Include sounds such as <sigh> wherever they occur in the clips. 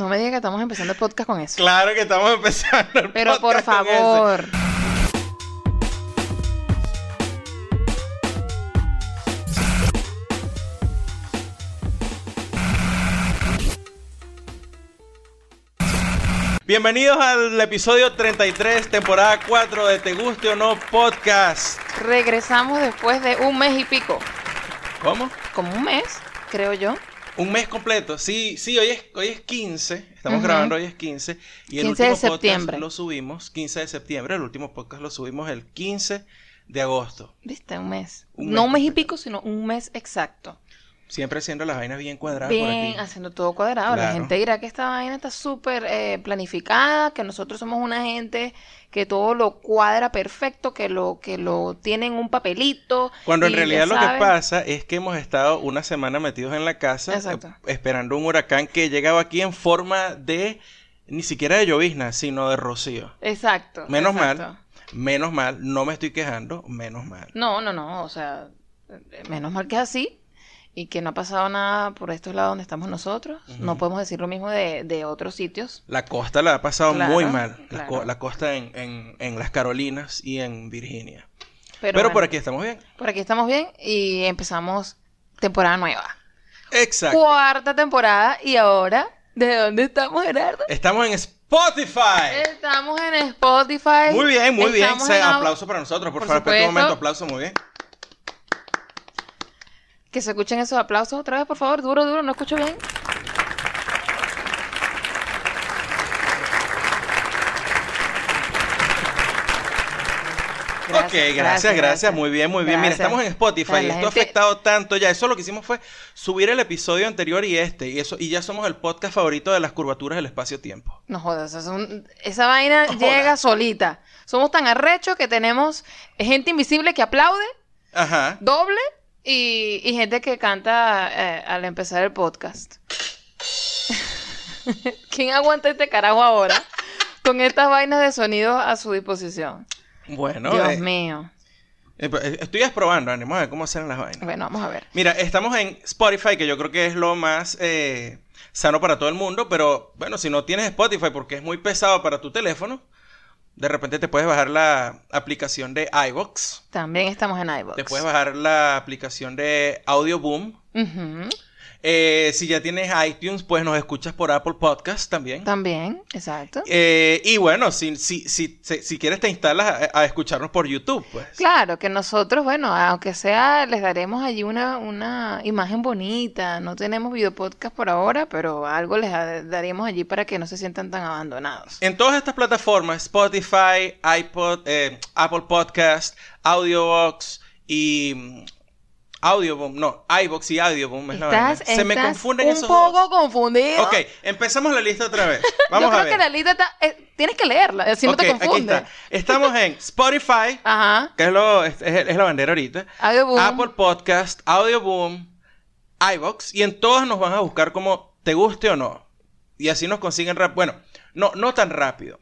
No me digas que estamos empezando el podcast con eso. Claro que estamos empezando el Pero por con favor. Bienvenidos al episodio 33, temporada 4 de Te Guste o No Podcast. Regresamos después de un mes y pico. ¿Cómo? Como un mes, creo yo. Un mes completo. Sí, sí, hoy es, hoy es 15. Estamos Ujú. grabando, hoy es 15. Y el 15 de último septiembre. podcast lo subimos, 15 de septiembre. El último podcast lo subimos el 15 de agosto. ¿Viste? Un mes. Un no mes un mes y completo. pico, sino un mes exacto. Siempre haciendo las vainas bien cuadradas por Bien, aquí. haciendo todo cuadrado. La gente dirá que esta vaina está súper eh, planificada, que nosotros somos una gente que todo lo cuadra perfecto, que lo, que lo tiene en un papelito. Cuando en realidad lo que pasa es que hemos estado una semana metidos en la casa eh, esperando un huracán que llegaba aquí en forma de ni siquiera de llovizna, sino de rocío. Exacto. Menos exacto. mal, menos mal, no me estoy quejando, menos mal. No, no, no, o sea, menos mal que es así y que no ha pasado nada por estos lados donde estamos nosotros. No podemos decir lo mismo de, de otros sitios. La costa la ha pasado Claro, muy mal, la, claro. co- la costa en, en- en las Carolinas y en Virginia. Pero, Pero, por bueno, aquí estamos bien. por aquí estamos bien y empezamos temporada nueva. Exacto. Cuarta temporada y ahora, ¿de dónde estamos, Gerardo? Estamos en Spotify. Estamos en Spotify. Muy bien, muy bien. Estamos Se- en Apple- aplauso para nosotros, por, Por favor. Espera un supuesto. momento, aplauso, muy bien. Que se escuchen esos aplausos otra vez, por favor. Duro, duro, no escucho bien. ok, gracias, gracias, muy bien, muy bien. Mira, Gracias. estamos en Spotify y esto ha afectado tanto ya. Eso lo que hicimos fue subir el episodio anterior y este, y eso, y ya somos el podcast favorito de las curvaturas del espacio-tiempo. No jodas, es un- esa vaina No llega jodas. solita. Somos tan arrechos que tenemos gente invisible que aplaude, Ajá. doble y, y gente que canta eh, al empezar el podcast. <laughs> ¿Quién aguanta este carajo ahora? Con estas vainas de sonido a su disposición. Bueno, Dios eh, mío. eh, eh, estoy probando, vamos a ver cómo hacen las vainas. Bueno, vamos a ver. Mira, estamos en Spotify, que yo creo que es lo más eh, sano para todo el mundo, pero bueno, si no tienes Spotify porque es muy pesado para tu teléfono, de repente te puedes bajar la aplicación de iVoox, También estamos en iVoox. te puedes bajar la aplicación de Audio Boom. Eh, si ya tienes iTunes, pues nos escuchas por Apple Podcast también. También, exacto. Eh, y bueno, si, si, si, si, quieres te instalas a, a escucharnos por YouTube, pues. Claro, que nosotros, bueno, aunque sea, les daremos allí una, una imagen bonita. No tenemos videopodcast por ahora, pero algo les da- daremos allí para que no se sientan tan abandonados. En todas estas plataformas, Spotify, iPod, eh, Apple Podcast, Audiobox y Audioboom, no, iBox y Audioboom es la. Estás, Se me estás confunden un esos poco dos. confundido. Ok, empezamos la lista otra vez. <laughs> Vamos Yo creo a ver. que la lista está... eh, tienes que leerla, así no Ok, te aquí confunde. está. Estamos en Spotify, Ajá. que es, lo, es, es- es la bandera ahorita. Audioboom. Apple Podcast, Audioboom, iBox y en todas nos van a buscar como te guste o no. Y así nos consiguen rápido. Bueno, no, no tan rápido.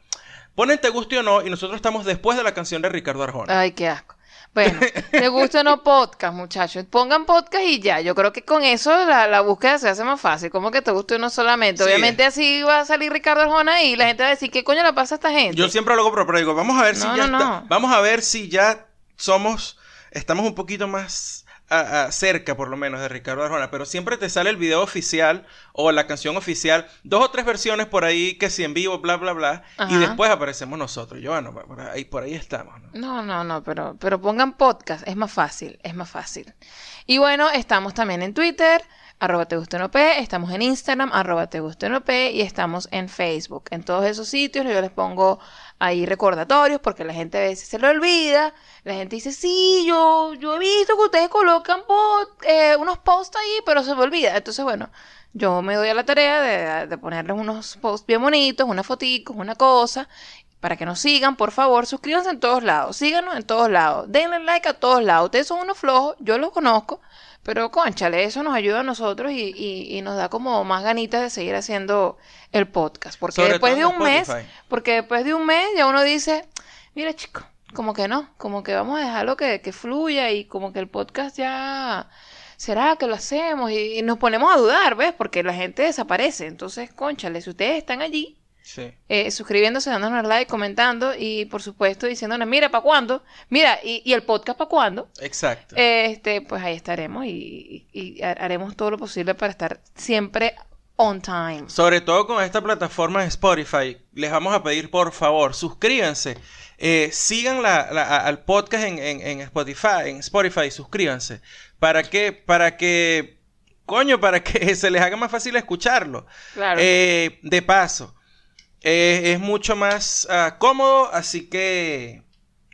Ponen te guste o no y nosotros estamos después de la canción de Ricardo Arjona. Ay, qué asco. Bueno, te gusta o no podcast, muchachos. Pongan podcast y ya. Yo creo que con eso la, la búsqueda se hace más fácil. Como que te guste o no solamente. Sí. Obviamente así va a salir Ricardo Arjona y la gente va a decir, ¿qué coño le pasa a esta gente? Yo siempre lo hago, pero, digo, vamos a ver si No, ya no, está- no. Vamos a ver si ya somos, estamos un poquito más ah, cerca, por lo menos, de Ricardo Arjona. Pero siempre te sale el video oficial o la canción oficial, dos o tres versiones por ahí, que si en vivo, bla, bla, bla. Y después aparecemos nosotros. Yo, bueno, por ahí, por ahí estamos, ¿no? No, no, no, pero, pero pongan podcast, es más fácil, es más fácil. Y bueno, estamos también en Twitter, arroba te gusta no P, estamos en Instagram, arroba te gusta no P, y estamos en Facebook. En todos esos sitios yo les pongo ahí recordatorios porque la gente a veces se lo olvida. La gente dice, sí, yo, yo he visto que ustedes colocan eh, unos posts ahí, pero se me olvida. Entonces, bueno, yo me doy a la tarea de, ponerles unos posts bien bonitos, unas foticos, una cosa, para que nos sigan, por favor, suscríbanse en todos lados, síganos en todos lados, denle like a todos lados. Ustedes son unos flojos, yo los conozco, pero conchale, eso nos ayuda a nosotros y, y- y nos da como más ganitas de seguir haciendo el podcast. Porque Sobre después de un mes, porque después de un mes ya uno dice, mira chico, como que no, como que vamos a dejarlo que, que fluya y como que el podcast ya ¿será que lo hacemos? Y, y nos ponemos a dudar, ¿ves? Porque la gente desaparece. Entonces, conchale, si ustedes están allí, Sí. eh, suscribiéndose, dándonos like, comentando y por supuesto diciéndonos, mira, ¿para cuándo? Mira, y, y el podcast para cuándo? Exacto. Este, pues ahí estaremos y, y- y ha- haremos todo lo posible para estar siempre on time. Sobre todo con esta plataforma de Spotify, les vamos a pedir por favor, suscríbanse. Eh, sigan la- la- a- al podcast en, en- en Spotify, en Spotify, suscríbanse. ¿Para qué? Para que, coño, para que <laughs> se les haga más fácil escucharlo. Claro. Eh, de paso, eh, es mucho más ah, cómodo, así que,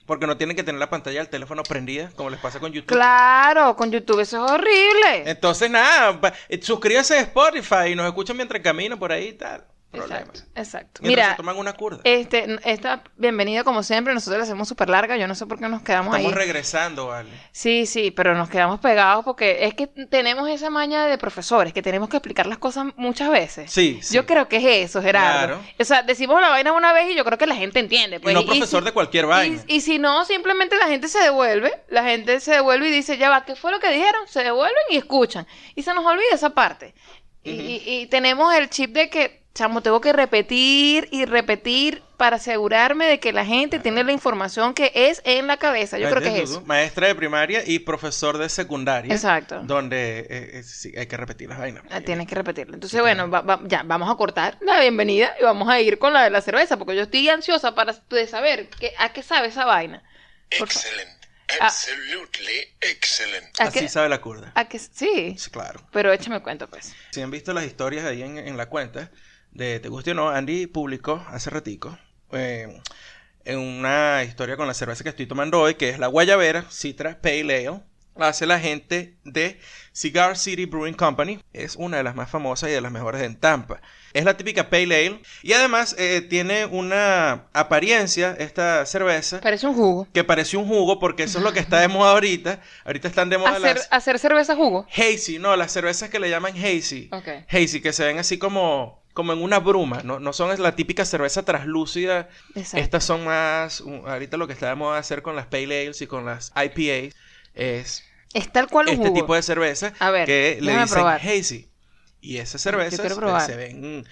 porque no tienen que tener la pantalla del teléfono prendida, como les pasa con YouTube. Claro, con YouTube eso es horrible. Entonces, nada, eh, suscríbanse a Spotify y nos escuchan mientras camino por ahí y tal. Exacto, Mira, se toman una curda. este, esta bienvenida como siempre, nosotros la hacemos súper larga, yo no sé por qué nos quedamos Estamos ahí. regresando, vale. Sí, sí, pero nos quedamos pegados porque es que tenemos esa maña de profesores, que tenemos que explicar las cosas muchas veces. Sí, sí. Yo creo que es eso, Gerardo. Claro. O sea, decimos la vaina una vez y yo creo que la gente entiende. Y Pues, no profesor si- de cualquier vaina. Y, y si no, simplemente la gente se devuelve, la gente se devuelve y dice, ya va, ¿qué fue lo que dijeron? Se devuelven y escuchan. Y se nos olvida esa parte. Y, y- y tenemos el chip de que, chamo, tengo que repetir y repetir para asegurarme de que la gente tiene la información que es en la cabeza. Yo creo que es eso. Maestra de primaria y profesor de secundaria. Exacto. Donde eh, eh, sí, hay que repetir las vainas. Ah, Tienes que repetirlo. Entonces, bueno, va- va- ya, vamos a cortar la bienvenida y vamos a ir con la de la cerveza, porque yo estoy ansiosa para de saber qué, a qué sabe esa vaina. Excellent. Ah. Absolutely excellent. ¿A Así sabe la curda. a qué- sí, Sí, claro. pero échame cuenta, pues. Si han visto las historias ahí en, en la cuenta de Te Guste o No, Andy publicó hace ratico eh, en una historia con la cerveza que estoy tomando hoy, que es la Guayabera Citra Pale Ale. La hace la gente de Cigar City Brewing Company. Es una de las más famosas y de las mejores en Tampa. Es la típica Pale Ale. Y además eh, tiene una apariencia, esta cerveza, Parece un jugo. que parece un jugo, porque eso es lo que está de moda ahorita. Ahorita están de moda Hacer, las hacer cerveza jugo. hazy, no, las cervezas que le llaman hazy. Ok. Hazy, que se ven así como, como en una bruma, no, no son la típica cerveza translúcida. Exacto. Estas son más, ahorita lo que está de moda hacer con las Pale Ales y con las IPAs es Es tal cual un este jugo. tipo de cerveza A ver, que le dicen probar. hazy. Y esas cervezas se ven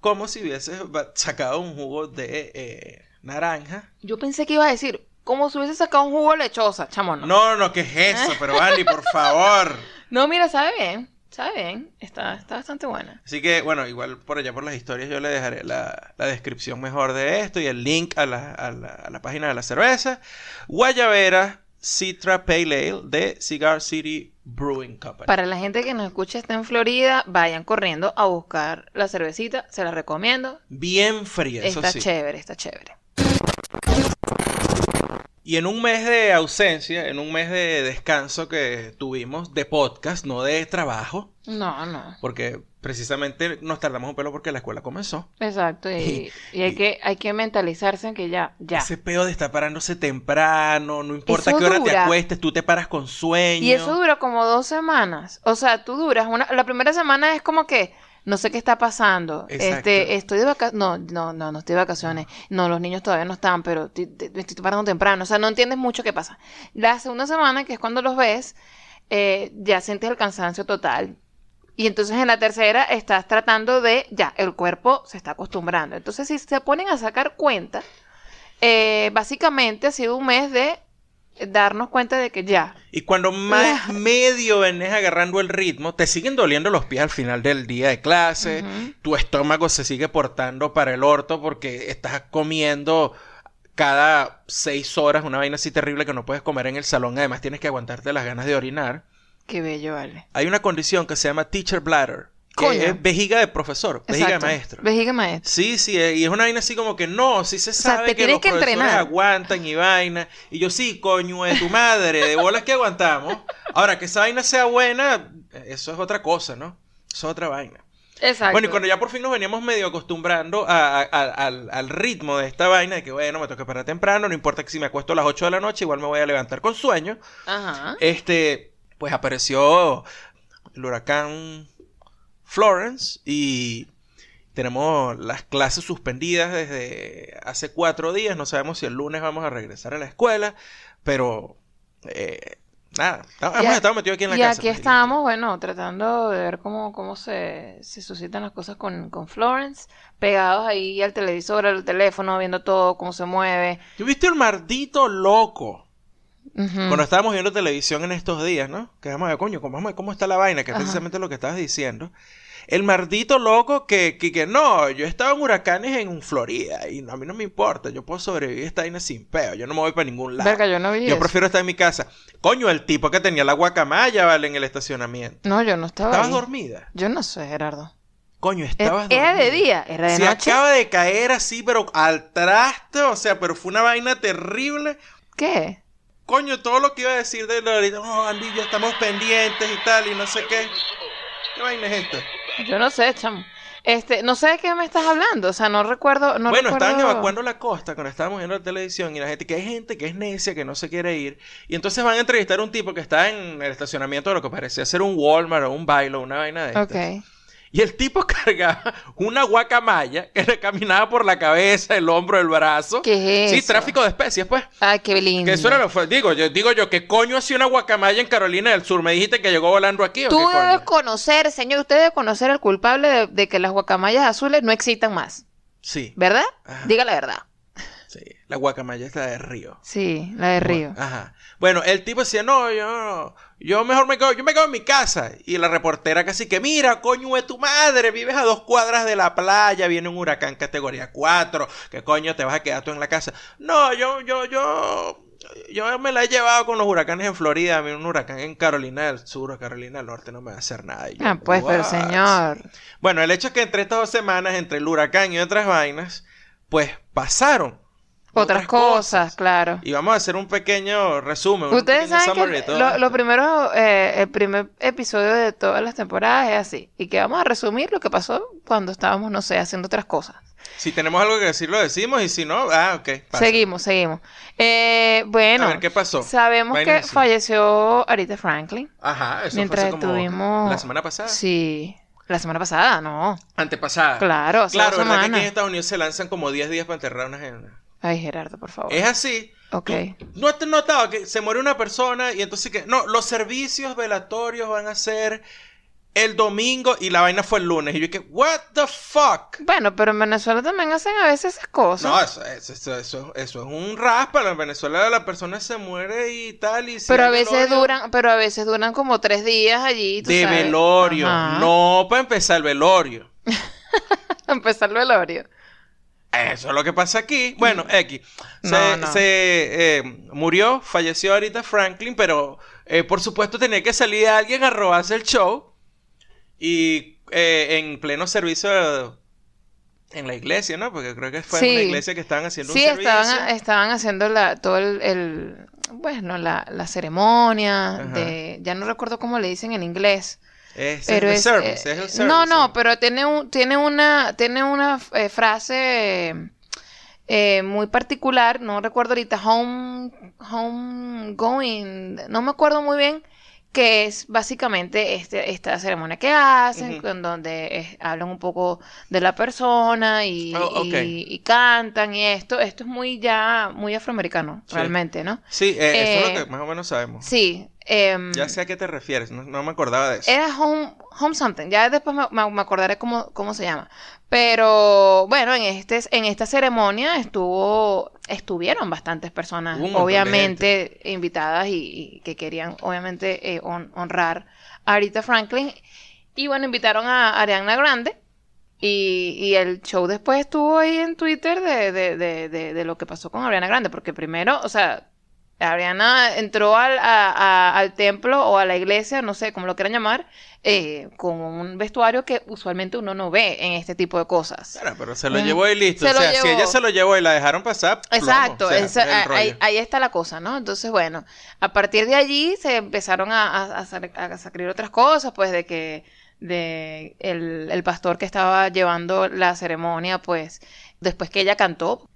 como si hubieses sacado un jugo de eh, naranja. Yo pensé que iba a decir, como si hubiese sacado un jugo de lechosa, chamo, no. No, no, ¿qué es eso? Pero Andy, por favor. <laughs> No, mira, sabe bien. Sabe bien. Está, está bastante buena. Así que, bueno, igual por allá por las historias yo le dejaré la, la descripción mejor de esto y el link a la, a la, a la página de la cerveza. Guayabera Citra Pale Ale de Cigar City Brewing Company. Para la gente que nos escucha está en Florida, vayan corriendo a buscar la cervecita. Se la recomiendo. Bien fría, eso Está sí. chévere, está chévere. Y en un mes de ausencia, en un mes de descanso que tuvimos de podcast, no de trabajo, No, no. porque precisamente nos tardamos un pelo porque la escuela comenzó. Exacto. Y, y hay, y- que, hay que mentalizarse en que ya, ya. Ese peo de estar parándose temprano, no importa Eso qué hora te acuestes, tú te paras con sueño. Y eso dura como dos semanas. O sea, tú duras una... La primera semana es como que no sé qué está pasando. Exacto. Este, estoy de vacaciones. No, no, no, no estoy de vacaciones. No, los niños todavía no están, pero me estoy parando temprano. O sea, no entiendes mucho qué pasa. La segunda semana, que es cuando los ves, eh, ya sientes el cansancio total. Y entonces en la tercera estás tratando de, ya, el cuerpo se está acostumbrando. Entonces, si se ponen a sacar cuenta, eh, básicamente ha sido un mes de darnos cuenta de que ya, Y cuando más medio venés agarrando el ritmo, te siguen doliendo los pies al final del día de clase, tu estómago se sigue portando para el orto porque estás comiendo cada seis horas una vaina así terrible que no puedes comer en el salón, además tienes que aguantarte las ganas de orinar. qué bello, vale. Hay una condición que se llama teacher bladder, Coño. es vejiga de profesor, vejiga Exacto. de maestro. Vejiga maestro. Sí, sí, eh, y es una vaina así como que no, sí se sea, sabe te que tienes los que profesores entrenar. aguantan y vaina. Y yo sí, coño de tu madre, de bolas que aguantamos. Ahora, que esa vaina sea buena, eso es otra cosa, ¿no? Eso es otra vaina. Exacto. Bueno, y cuando ya por fin nos veníamos medio acostumbrando a- a- a- al, al ritmo de esta vaina, de que bueno, me toca parar temprano, no importa que si me acuesto a las 8 de la noche, igual me voy a levantar con sueño. Ajá. Este, pues apareció el huracán Florence y tenemos las clases suspendidas desde hace cuatro días. No sabemos si el lunes vamos a regresar a la escuela, pero eh, Nada, Y hemos estado metidos aquí en la y casa. aquí pues, estamos, bueno, tratando de ver cómo, cómo se, se suscitan las cosas con, con Florence, pegados ahí al televisor, al teléfono, viendo todo, cómo se mueve. ¿Tú viste el maldito loco? Cuando estábamos viendo televisión en estos días, ¿no? Que vamos a ver, coño, ¿cómo, cómo está la vaina? Que es Ajá. precisamente lo que estabas diciendo. El maldito loco que, que, que no, yo he estado en huracanes en Florida y no, a mí no me importa, yo puedo sobrevivir a esta vaina sin peo, yo no me voy para ningún lado. Verga, yo no vi Yo eso. prefiero estar en mi casa. Coño, el tipo que tenía la guacamaya, ¿vale? En el estacionamiento. No, yo no estaba ¿Estabas ahí. dormida? Yo no sé, Gerardo. Coño, Era, estabas era de día, era de Se noche. acaba de caer así, pero al traste, o sea, pero fue una vaina terrible. ¿Qué? Coño, todo lo que iba a decir de ahorita, no, Andy, ya estamos pendientes y tal, y no sé qué. ¿Qué vaina es esta? Yo no sé, chamo. Este, no sé de qué me estás hablando, o sea, no recuerdo, no bueno, recuerdo... estaban evacuando la costa cuando estábamos viendo la televisión y la gente, que hay gente que es necia, que no se quiere ir, y entonces van a entrevistar a un tipo que está en el estacionamiento de lo que parecía ser un Walmart o un bailo, una vaina de estas. Ok. Y el tipo <laughs> cargaba una guacamaya que le caminaba por la cabeza, el hombro, el brazo. ¿Qué es Sí, tráfico de especies, pues. Ay, qué lindo. Que eso era lo fue. Digo yo, digo yo, ¿qué coño hacía una guacamaya en Carolina del Sur? ¿Me dijiste que llegó volando aquí o Tú qué coño? debes conocer, señor, usted debe conocer al culpable de, de que las guacamayas azules no existan más, Sí, ¿verdad? Ajá. Diga la verdad. Sí. La guacamaya está de río. Sí, la de Río. Ajá. Bueno, el tipo decía, no, yo, yo mejor me quedo, yo me quedo en mi casa. Y la reportera casi que, mira, coño de tu madre, vives a dos cuadras de la playa, viene un huracán categoría 4, ¿qué coño te vas a quedar tú en la casa? No, yo, yo, yo, yo me la he llevado con los huracanes en Florida, a mí un huracán en Carolina del Sur o Carolina del Norte no me va a hacer nada. Yo, Ah, pues, pero señor. Bueno, el hecho es que entre estas dos semanas, entre el huracán y otras vainas, pues pasaron. Otras cosas, claro. Y vamos a hacer un pequeño resumen. Ustedes saben que lo, lo primero, eh, el primer episodio de todas las temporadas es así. Y que vamos a resumir lo que pasó cuando estábamos, no sé, haciendo otras cosas. Si tenemos algo que decir, lo decimos. Y si no, ah, ok. pasa. Seguimos, seguimos. Eh, bueno, A ver, ¿qué pasó? sabemos que así. falleció Aretha Franklin. Ajá, eso Mientras fue como estuvimos- la semana pasada. Sí, la semana pasada, ¿no. Antepasada. Claro, hace Claro, ¿verdad que aquí en. Estados Unidos se lanzan como 10 días para enterrar una gente? Ay, Gerardo, por favor. Es así. Ok. ¿No has notado que se muere una persona y entonces que... No, los servicios velatorios van a ser el domingo y la vaina fue el lunes. Y yo que, what the fuck? Bueno, pero en Venezuela también hacen a veces esas cosas. No, eso, eso, eso, eso, eso es un raspa. En Venezuela la persona se muere y tal. Y si pero a veces velorio- duran, pero a veces duran como tres días allí. tú De sabes. velorio. Ajá. No para empezar el velorio. <laughs> Empezar el velorio. Eso es lo que pasa aquí. Bueno, X. Se, No, no. se, eh, murió, falleció ahorita Franklin, pero eh, por supuesto tenía que salir alguien a robarse el show. Y eh, en pleno servicio en la iglesia, ¿no? Porque creo que fue en una iglesia que estaban haciendo Sí, un servicio. estaban, estaban haciendo la, todo el, el- bueno, la, la ceremonia Ajá. de, ya no recuerdo cómo le dicen en inglés, Es, pero el es, service, eh, es el service. no, no, ¿no? pero tiene un, tiene una, tiene una eh, frase eh, muy particular, no recuerdo ahorita, home, home going, no me acuerdo muy bien, que es básicamente este, esta ceremonia que hacen, en donde eh, hablan un poco de la persona y, Oh, y- y cantan y esto, esto es muy ya, muy afroamericano, Sí. realmente, ¿no? Sí, eh, eso es Eh, lo que más o menos sabemos. Sí. em, Ya sé a qué te refieres, no, no me acordaba de eso. era home, home something. Ya después me, me- me acordaré cómo, cómo se llama. Pero bueno, en este, en esta ceremonia estuvo, estuvieron bastantes personas, obviamente, invitadas y, y que querían, obviamente, eh, hon- honrar a Aretha Franklin. Y bueno, invitaron a Ariana Grande. Y, y el show después estuvo ahí en Twitter de, de, de, de, de lo que pasó con Ariana Grande. Porque primero, o sea, Ariana entró al, a- a- al templo o a la iglesia, no sé cómo lo quieran llamar, eh, con un vestuario que usualmente uno no ve en este tipo de cosas. Claro, pero se lo Mm. llevó y listo. Se o sea, si ella se lo llevó y la dejaron pasar, plomo. Exacto, O sea, esa- el a- ahí, está la cosa, ¿no? Entonces, bueno, a partir de allí se empezaron a, a sacar otras cosas, pues de que de el, el pastor que estaba llevando la ceremonia, pues después que ella cantó,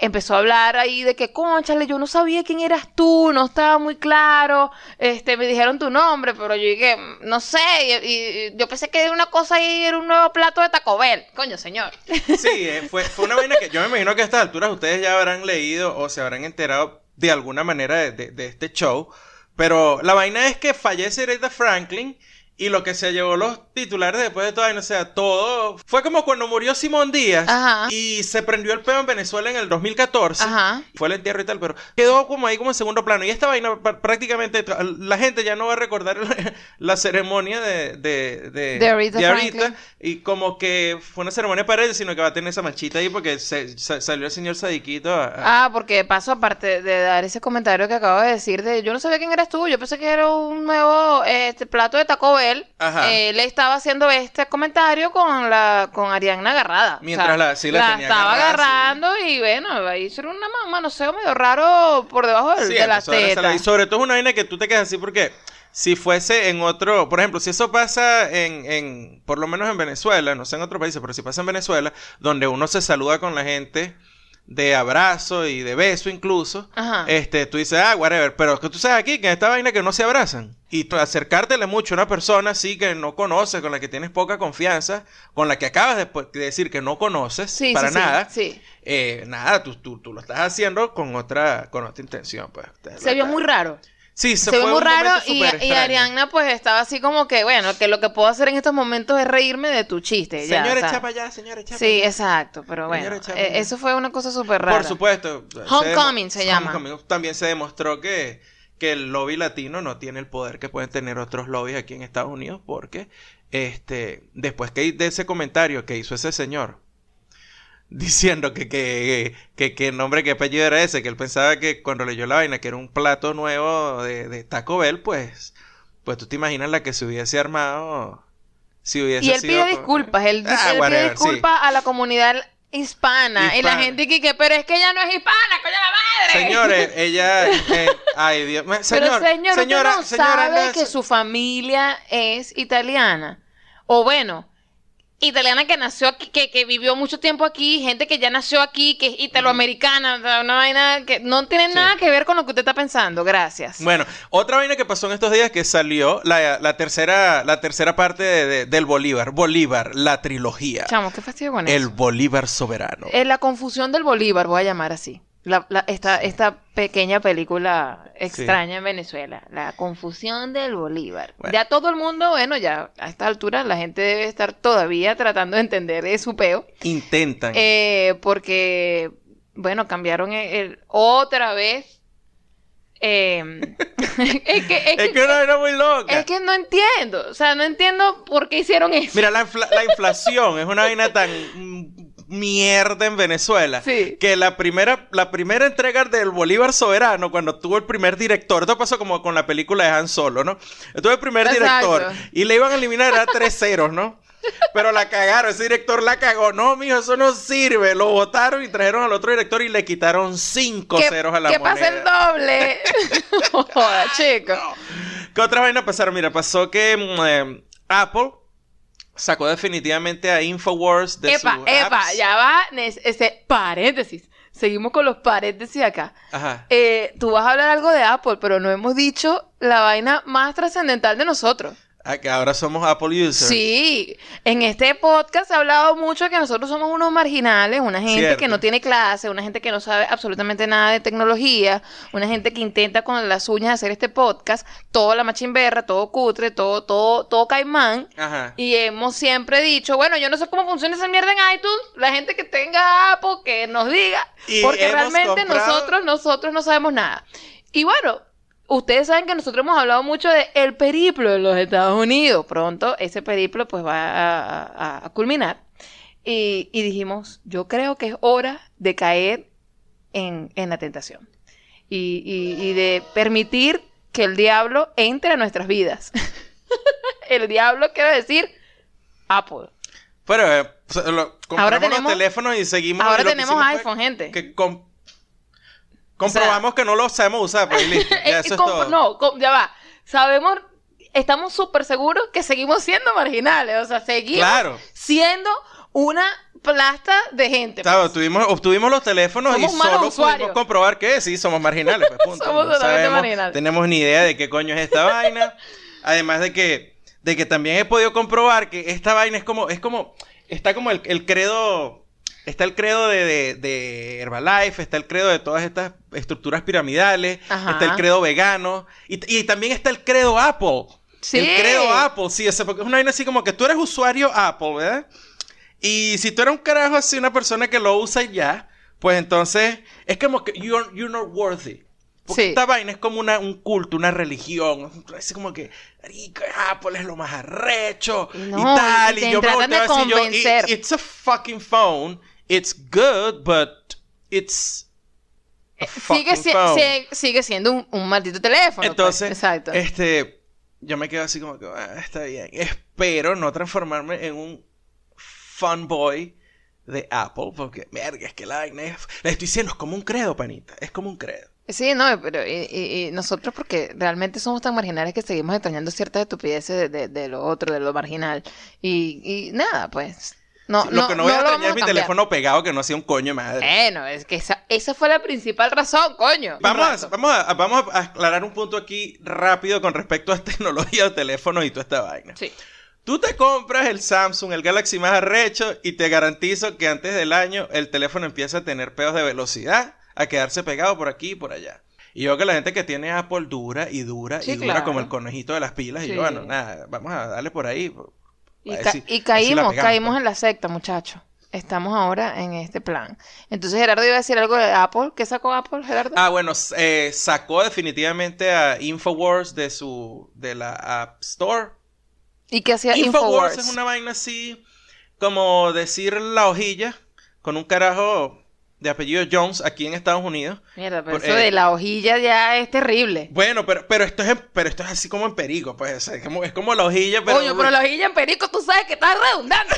empezó a hablar ahí de que, conchale, yo no sabía quién eras tú, no estaba muy claro, este, me dijeron tu nombre, pero yo dije, "Mm, no sé, y, y yo pensé que era una cosa ahí, era un nuevo plato de Taco Bell, coño, señor. <laughs> Sí, eh, fue, fue una vaina que yo me imagino que a estas alturas ustedes ya habrán leído o se habrán enterado de alguna manera de, de- de este show. Pero la vaina es que fallece Aretha Franklin y lo que se llevó los titulares después de todo, o sea, todo fue como cuando murió Simón Díaz Ajá. y se prendió el peo en Venezuela en el 2014. Ajá. Fue el entierro y tal, pero quedó como ahí como en segundo plano. Y esta vaina pr- prácticamente la gente ya no va a recordar la, <laughs> la ceremonia de, de, de, Franklin. y como que fue una ceremonia para él, sino que va a tener esa manchita ahí porque se, salió el señor Sadiquito a, a- Ah, porque paso aparte de dar ese comentario que acabo de decir de yo no sabía quién eras tú, yo pensé que era un nuevo este plato de Taco Bell. Ajá. Eh, le estaba haciendo este comentario con la con Ariana agarrada. Mientras la- sí la tenía estaba agarrando y bueno, ahí hicieron una ma- manoseo medio raro por debajo del- Sí, de la teta. Y sobre todo es una vaina que tú te quedas así porque si fuese en otro, por ejemplo, si eso pasa en, en, por lo menos en Venezuela, no sé en otros países, pero si pasa en Venezuela, donde uno se saluda con la gente de abrazo y de beso incluso, Ajá. este, tú dices, ah, whatever, pero que tú sabes aquí que en esta vaina que no se abrazan. Y acercártele mucho a una persona así que no conoces, con la que tienes poca confianza, con la que acabas de, de decir que no conoces Sí, para sí, nada, sí. eh, nada, tú, tú, tú lo estás haciendo con otra, con otra intención, pues. Se vio muy raro. Sí, Se, se, ve fue muy raro y, y. Ariana pues estaba así como que, bueno, que lo que puedo hacer en estos momentos es reírme de tu chiste. ya, Señora, o sea. echa para allá, señora, echa Sí, exacto, pero bueno, eh, eso fue una cosa súper rara. Por supuesto. Homecoming se llama. Homecoming. También se demostró que, que el lobby latino no tiene el poder que pueden tener otros lobbies aquí en Estados Unidos porque este después que de ese comentario que hizo ese señor diciendo que que, que, que nombre que apellido era ese, que él pensaba que cuando leyó la vaina que era un plato nuevo de, de Taco Bell, pues pues tú te imaginas la que se hubiese armado si hubiese Y él sido pide disculpas, él, Ah, él pide disculpas a la comunidad hispana, y la gente que, que, pero es que ella no es hispana, coño la madre. Señores, <laughs> ella. eh, ay, Dios. me- pero Señor, usted señora, no señora, sabe que su familia es italiana. O bueno, italiana que nació aquí, que, que vivió mucho tiempo aquí, gente que ya nació aquí, que es italoamericana, una vaina que no tiene Sí. nada que ver con lo que usted está pensando. Gracias. Bueno, otra vaina que pasó en estos días que salió la, la tercera, la tercera parte de- de- del Bolívar. Bolívar, la trilogía. Chamo, qué fastidio con El eso. Bolívar soberano. Eh, la confusión del Bolívar, voy a llamar así. La- la- esta, esta pequeña película extraña en Venezuela. La confusión del Bolívar. Bueno. Ya todo el mundo, bueno, ya a esta altura la gente debe estar todavía tratando de entender eh, su peo. Intentan. Eh, porque, bueno, cambiaron el, el- otra vez. eh, <laughs> es, que, es, es que, una vaina muy loca. es que no entiendo. O sea, no entiendo por qué hicieron eso. Mira, la, infla- la inflación es una vaina tan mierda en Venezuela Sí. que la primera, la primera entrega del Bolívar Soberano, cuando tuvo el primer director, esto pasó como con la película de Han Solo, ¿no? Tuvo el primer Exacto. director y le iban a eliminar a tres ceros, ¿no? Pero la cagaron, ese director la cagó. No, mijo, eso no sirve. Lo votaron y trajeron al otro director y le quitaron cinco que, ceros a la que moneda. pase el doble. <laughs> <laughs> Joda, chico. ¿Qué otra vaina pasaron? Mira, pasó que mm, eh, Apple sacó definitivamente a Infowars de Epa, su epa, apps. ya va. nes- Este, paréntesis. Seguimos con los paréntesis acá. Ajá. Eh, tú vas a hablar algo de Apple, pero no hemos dicho la vaina más trascendental de nosotros. Ah, que ahora somos Apple users. Sí, en este podcast se ha hablado mucho de que nosotros somos unos marginales, una gente Cierto. que no tiene clase, una gente que no sabe absolutamente nada de tecnología, una gente que intenta con las uñas hacer este podcast, toda la machimberra, todo cutre, todo, todo, todo caimán. Ajá. Y hemos siempre dicho, bueno, yo no sé cómo funciona esa mierda en iTunes, la gente que tenga Apple que nos diga, Y porque realmente comprado- nosotros, nosotros no sabemos nada. Y bueno, ustedes saben que nosotros hemos hablado mucho de el periplo de los Estados Unidos. Pronto ese periplo pues va a, a- a culminar. Y, y dijimos, yo creo que es hora de caer en, en la tentación. Y, y- y de permitir que el diablo entre a nuestras vidas. <laughs> el diablo quiero decir Apple. Pero eh, lo- compramos Ahora tenemos- los teléfonos y seguimos. ahora tenemos iPhone, gente. Que com- comprobamos que no lo sabemos usar, pues y listo. <laughs> Ya Eh, eso es com- todo. No, ya va. Sabemos, estamos súper seguros que seguimos siendo marginales. O sea, seguimos Claro. siendo una plasta de gente. pues. Claro, obtuvimos, los teléfonos Somos y solo usuarios. pudimos comprobar que sí, somos marginales. Pues, <laughs> punto. Somos No totalmente sabemos, marginales. Tenemos ni idea de qué coño es esta vaina. Además de que, de que también he podido comprobar que esta vaina es como, es como, está como el, el credo está el credo de, de- de Herbalife, está el credo de todas estas estructuras piramidales, Ajá. está el credo vegano y, y también está el credo Apple. Sí. El credo Apple, sí, ese, porque es una vaina así como que tú eres usuario Apple, ¿verdad? Y si tú eres un carajo así, una persona que lo usa y ya, pues entonces es como que you're, you're not worthy. Porque Sí. esta vaina es como una, un culto, una religión. Es como que, "Marico, Apple es lo más arrecho y, No, tal. y Y, yo me volteaba así, yo. "It- it's a fucking phone. It's good, but it's a Sigue, fucking si- phone". si- sigue siendo un, un maldito teléfono. pues. Entonces, Exacto. este, yo me quedo así como que, "Ah, está bien. Espero no transformarme en un fanboy de Apple, porque, verga, es que la vaina es... Le estoy diciendo, es como un credo, panita. Es como un credo. Sí, no, pero y, y- y nosotros porque realmente somos tan marginales que seguimos extrañando ciertas estupideces de, de- de lo otro, de lo marginal. Y, y nada, pues. No, lo que no voy a lo extrañar es mi cambiar. teléfono pegado que no hacía un coño de madre. Bueno, es que esa, esa fue la principal razón, coño. Vamos, a, vamos, a, vamos a aclarar un punto aquí rápido con respecto a <laughs> tecnología de teléfonos y toda esta vaina. Sí. Tú te compras el Samsung, el Galaxy más arrecho, y te garantizo que antes del año el teléfono empieza a tener pedos de velocidad, a quedarse pegado por aquí y por allá. Y yo que la gente que tiene Apple dura y dura Sí, y dura claro. como el conejito de las pilas. Y Sí. yo, bueno, nada, vamos a darle por ahí. Y, ca- caímos, pegamos, caímos pues. en la secta, muchachos. Estamos ahora en este plan. Entonces Gerardo iba a decir algo de Apple. ¿Qué sacó Apple, Gerardo? Ah, bueno, eh, sacó definitivamente a Infowars de su de la App Store. ¿Y qué hacía Infowars, Infowars? es una vaina así como decir la hojilla con un carajo de apellido Jones aquí en Estados Unidos. Mierda, pero Por- eso eh, de la hojilla ya es terrible. Bueno, pero, pero esto es en- pero esto es así como en perico, pues o sea, es como, es como la hojilla, pero, Coño, pero la hojilla en perico tú sabes que está redundante.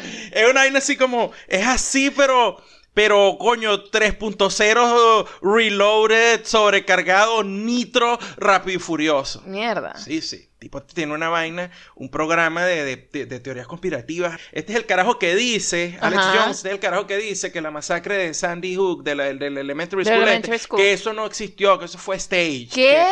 <laughs> es una vaina así como es así, pero pero coño 3.0 reloaded, sobrecargado, nitro, rápido y furioso. Mierda. Sí, sí. Tipo, tiene una vaina, un programa de, de- de- de teorías conspirativas. Este es el carajo que dice, Alex Ajá. Jones, este es el carajo que dice que la masacre de Sandy Hook, de la- del Elementary Del School, Elementary este, School. que eso no existió, que eso fue stage. ¿Qué? que-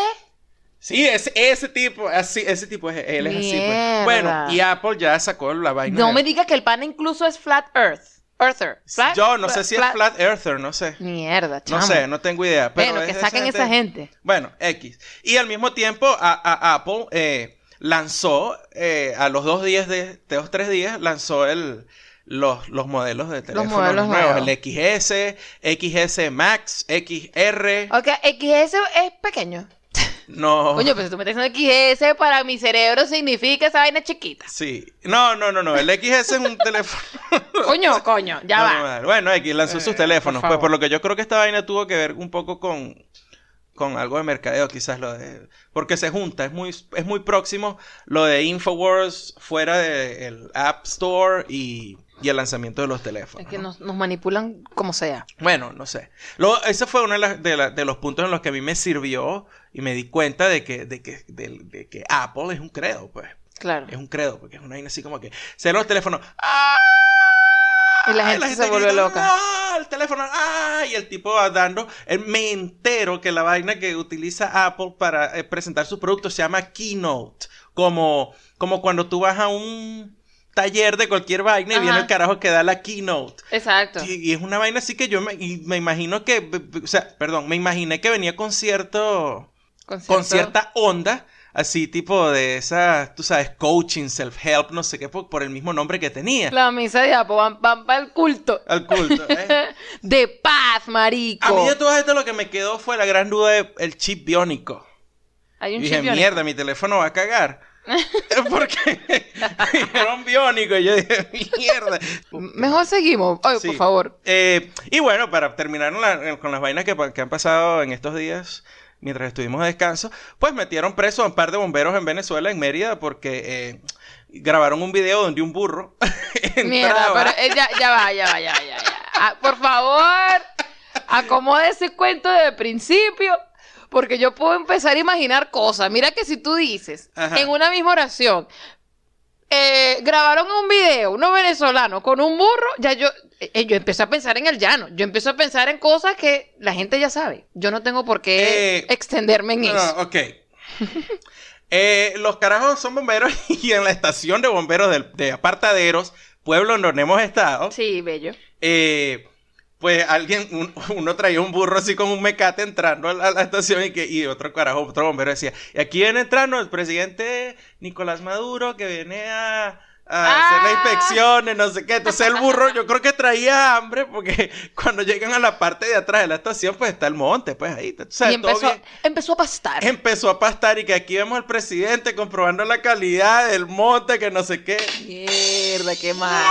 sí, ese, ese tipo, así, ese tipo es, él es así. pues. Bueno, y Apple ya sacó la vaina. No me diga que el pana incluso es Flat Earth. Earther. Flat- Yo no sé flat- si es Flat Earther, no sé. Mierda, chamo. No sé, no tengo idea. Pero Bueno, es que saquen esa gente. Bueno, X. Y al mismo tiempo, a, a Apple eh, lanzó, eh, a los dos días de, de tres días, lanzó el, los, los modelos de teléfonos modelos nuevos. nuevos. El XS, XS Max, XR. Ok, XS es pequeño. No. Coño, pues si tú metes un XS para mi cerebro significa esa vaina chiquita. Sí. No, no, no, no. El XS es un <laughs> teléfono. Coño, coño, ya No, va. Bueno, X lanzó Eh, sus teléfonos. por Pues por lo que yo creo que esta vaina tuvo que ver un poco con, con algo de mercadeo, quizás lo de. Porque se junta, es muy, es muy próximo lo de Infowars fuera del App Store y, y el lanzamiento de los teléfonos. Es que ¿no? nos, nos manipulan como sea. Bueno, no sé. Lo, ese fue uno de, las- de la- de los puntos en los que a mí me sirvió y me di cuenta de que, de que, de- que Apple es un credo, pues. Claro. Es un credo, porque es una vaina así como que se los teléfonos. ¡Ah! Y la gente se vuelve loca. ¡Ah! El teléfono, ¡ah! Y el tipo va dando. me entero que la vaina que utiliza Apple para eh, presentar sus productos se llama Keynote. Como, como cuando tú vas a un taller de cualquier vaina y viene el carajo que da la Keynote. Exacto. Y, y es una vaina así que yo me, y me imagino que, o sea, perdón, me imaginé que venía con cierto, Con con cierta onda, así tipo de esa, tú sabes, coaching, self-help, no sé qué, por, por el mismo nombre que tenía. La misa de Apple van, van para el culto. Al culto, ¿eh? <laughs> De paz, marico. A mí de todo esto lo que me quedó fue la gran duda del chip biónico. Hay Y un dije, chip biónico. mierda, mi teléfono va a cagar. <laughs> Porque era un biónico. Y yo dije, mierda. Mejor seguimos. Oye, Sí. por favor. Eh, y bueno, para terminar la- con las vainas que, han pasado en estos días, mientras estuvimos de descanso, pues metieron preso a un par de bomberos en Venezuela, en Mérida, porque eh, grabaron un video donde un burro <laughs> Mierda, pero eh, ya, ya va, ya va, ya va, ya, ya. Ah, por favor, acomode ese cuento de principio, porque yo puedo empezar a imaginar cosas. Mira que si tú dices Ajá. en una misma oración, eh, grabaron un video, unos venezolanos con un burro, ya yo, eh, yo empiezo a pensar en el llano. Yo empiezo a pensar en cosas que la gente ya sabe. Yo no tengo por qué Eh, extenderme en No, eso. ok. <laughs> Eh, los carajos son bomberos <laughs> y en la estación de bomberos del- de, apartaderos pueblos donde hemos estado, Sí, bello. eh, pues alguien, un- uno traía un burro así con un mecate entrando a la, a la estación y, que, y otro carajo, otro bombero decía, y aquí viene entrando el presidente Nicolás Maduro que viene a, a hacer las Ah. inspecciones, no sé qué. Entonces el burro yo creo que traía hambre porque <laughs> cuando llegan a la parte de atrás de la estación pues está el monte, pues ahí. O sea, y todo empezó, bien. empezó a pastar. Empezó a pastar y que aquí vemos al presidente comprobando la calidad del monte, que no sé qué. Mierda, qué mal.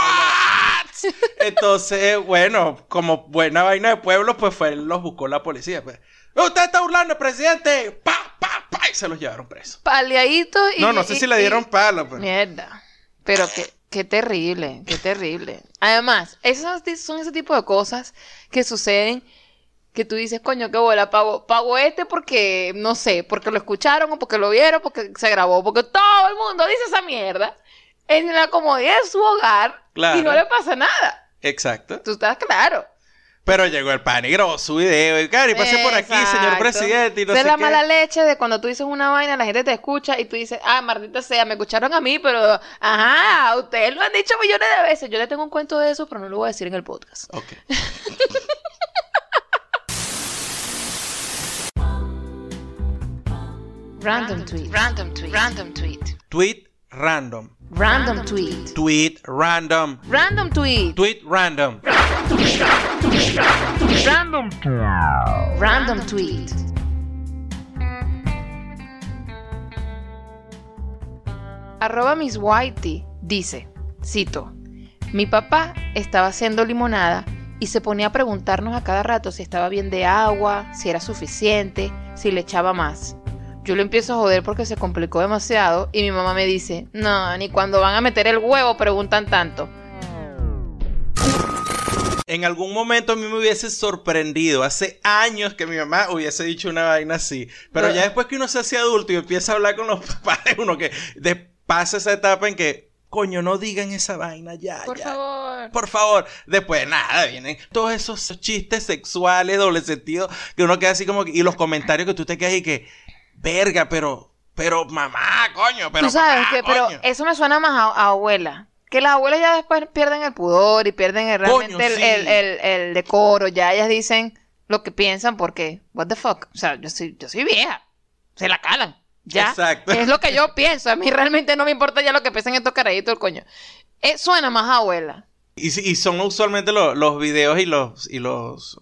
<laughs> Entonces, bueno, como buena vaina de pueblo, pues fue, los buscó la policía. Pues. Usted está burlando, presidente. Pa, pa, pa. Y se los llevaron presos. Paliaditos y. No, no sé y- si le y- dieron palo. Pues. Mierda. Pero qué, qué terrible, qué terrible. Además, esas son ese tipo de cosas que suceden que tú dices, coño, qué bola, pago, pago este porque, no sé, porque lo escucharon o porque lo vieron, porque se grabó, porque todo el mundo dice esa mierda en la comodidad de su hogar Claro. y no le pasa nada. Exacto. Tú estás claro. Pero llegó el pan y grabó su video. Y, claro, y pase por aquí, señor presidente. Y no Esa sé es la qué. mala leche de cuando tú dices una vaina, la gente te escucha y tú dices, ah, maldita sea, me escucharon a mí, pero, ajá, ustedes lo han dicho millones de veces. Yo le tengo un cuento de eso, pero no lo voy a decir en el podcast. Ok. Random <laughs> tweet. Random tweet. Random tweet. Tweet random. Random tweet. Tweet random. Random tweet. Tweet random. Random Random tweet. Arroba Miss Whitey dice, cito, mi papá estaba haciendo limonada y se ponía a preguntarnos a cada rato si estaba bien de agua, si era suficiente, si le echaba más. Yo lo empiezo a joder porque se complicó demasiado y mi mamá me dice, no, ni cuando van a meter el huevo preguntan tanto. En algún momento a mí me hubiese sorprendido. Hace años que mi mamá hubiese dicho una vaina así. Pero ya después que uno se hace adulto y empieza a hablar con los <laughs> papás de uno, que pasa esa etapa en que, coño, no digan esa vaina ya. Por ya. favor. Por favor. Después, nada, vienen todos esos chistes sexuales, doble sentido, que uno queda así como que, y los comentarios que tú te quedas y que, verga, pero, pero mamá, coño, pero Tú sabes que, pero coño". eso me suena más a, a abuela. Que las abuelas ya después pierden el pudor y pierden el- realmente Coño, el, sí. el- el- el decoro. Ya ellas dicen lo que piensan porque, what the fuck. O sea, yo soy, yo soy vieja. Se la calan. Ya. Exacto. Es lo que yo pienso. A mí realmente no me importa ya lo que piensan estos carajitos el coño. Eh, suena más a abuela. Y, y son usualmente lo- los videos y los, y los...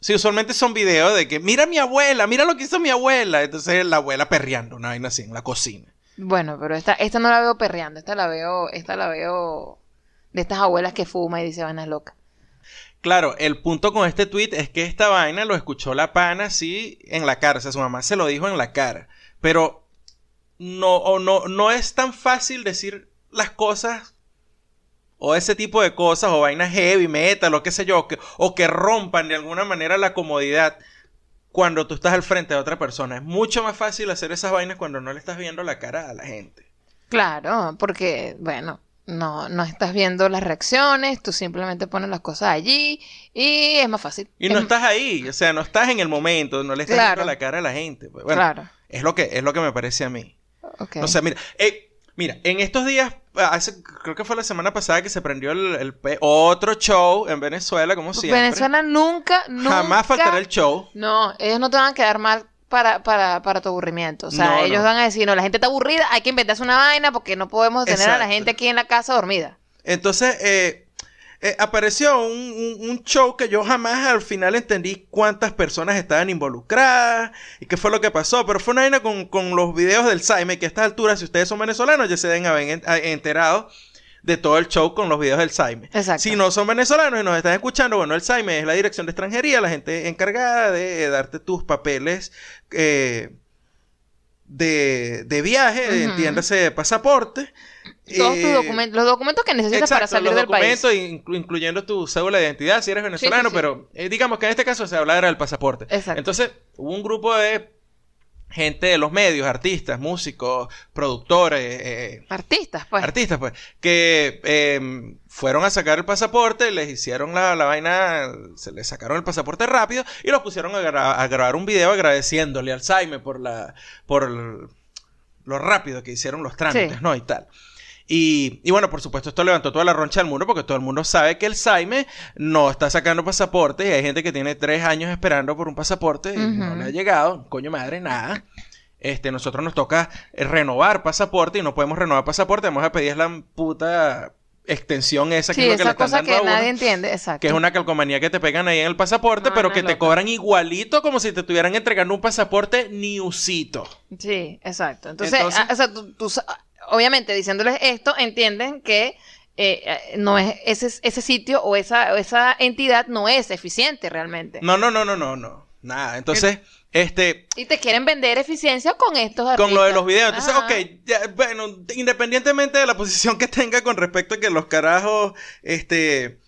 Sí, usualmente son videos de que, mira a mi abuela, mira lo que hizo mi abuela. Entonces la abuela perreando, una vaina así en la cocina. Bueno, pero esta, esta no la veo perreando. Esta la veo, esta la veo de estas abuelas que fuma y dice vainas locas. Claro, el punto con este tweet es que esta vaina lo escuchó la pana así en la cara. O sea, su mamá se lo dijo en la cara. Pero no, o no, no es tan fácil decir las cosas o ese tipo de cosas o vainas heavy, metal o qué sé yo, que, o que rompan de alguna manera la comodidad cuando tú estás al frente de otra persona. Es mucho más fácil hacer esas vainas cuando no le estás viendo la cara a la gente. Claro, porque, bueno, no, no estás viendo las reacciones, tú simplemente pones las cosas allí y es más fácil. Y no Es- estás ahí, o sea, no estás en el momento, no le estás Claro. viendo la cara a la gente. Pues, bueno, Claro. es lo que es lo que me parece a mí. O sea, mira, eh, mira, en estos días, hace, creo que fue la semana pasada que se prendió el, el pe- otro show en Venezuela, como siempre. Venezuela nunca, nunca... Jamás faltará el show. No, ellos no te van a quedar mal para, para, para tu aburrimiento. O sea, No, ellos no. van a decir, no, la gente está aburrida, hay que inventarse una vaina porque no podemos tener a la gente aquí en la casa dormida. Entonces, eh, eh, apareció un, un- un show que yo jamás al final entendí cuántas personas estaban involucradas y qué fue lo que pasó. Pero fue una vaina con, con los videos del Saime, que a estas alturas, si ustedes son venezolanos, ya se deben haber enterado de todo el show con los videos del Saime. Exacto. Si no son venezolanos y nos están escuchando, bueno, el Saime es la dirección de extranjería, la gente encargada de eh, darte tus papeles eh, de, de viaje, entiéndase, de pasaporte. Todos tus Eh, documentos, los documentos que necesitas para Exacto, salir los del país. documentos, inclu- incluyendo tu cédula de identidad, si eres venezolano, sí. pero eh, digamos que en este caso se habla del pasaporte. Exacto. Entonces, hubo un grupo de gente de los medios, artistas, músicos, productores, eh, Artistas, pues. artistas, pues, que eh, fueron a sacar el pasaporte, les hicieron la, la vaina, se les sacaron el pasaporte rápido y los pusieron a, gra- a grabar un video agradeciéndole al Saime por la, por el- lo rápido que hicieron los trámites, Sí. ¿no? Y tal. Y, y bueno, por supuesto, esto levantó toda la roncha del mundo porque todo el mundo sabe que el Saime no está sacando pasaporte y hay gente que tiene tres años esperando por un pasaporte y no le ha llegado, coño madre, nada. Este, nosotros nos toca renovar pasaporte y no podemos renovar pasaporte, vamos a pedir la puta extensión esa que Sí, es lo que le están cosa dando que a uno. nadie entiende, exacto. Que es una calcomanía que te pegan ahí en el pasaporte, No, pero que te cobran igualito como si te estuvieran entregando un pasaporte niusito. Sí, exacto. Entonces, Entonces- ah, o sea, tú- tú obviamente diciéndoles esto, entienden que eh, eh, no es ese, ese sitio o esa, o esa entidad no es eficiente realmente. No, no, no, no, no, no. Nada. Entonces, este, Y te quieren vender eficiencia con estos con lo de artistas. los videos. Entonces, Ajá. ok, ya, bueno, independientemente de la posición que tenga con respecto a que los carajos, este,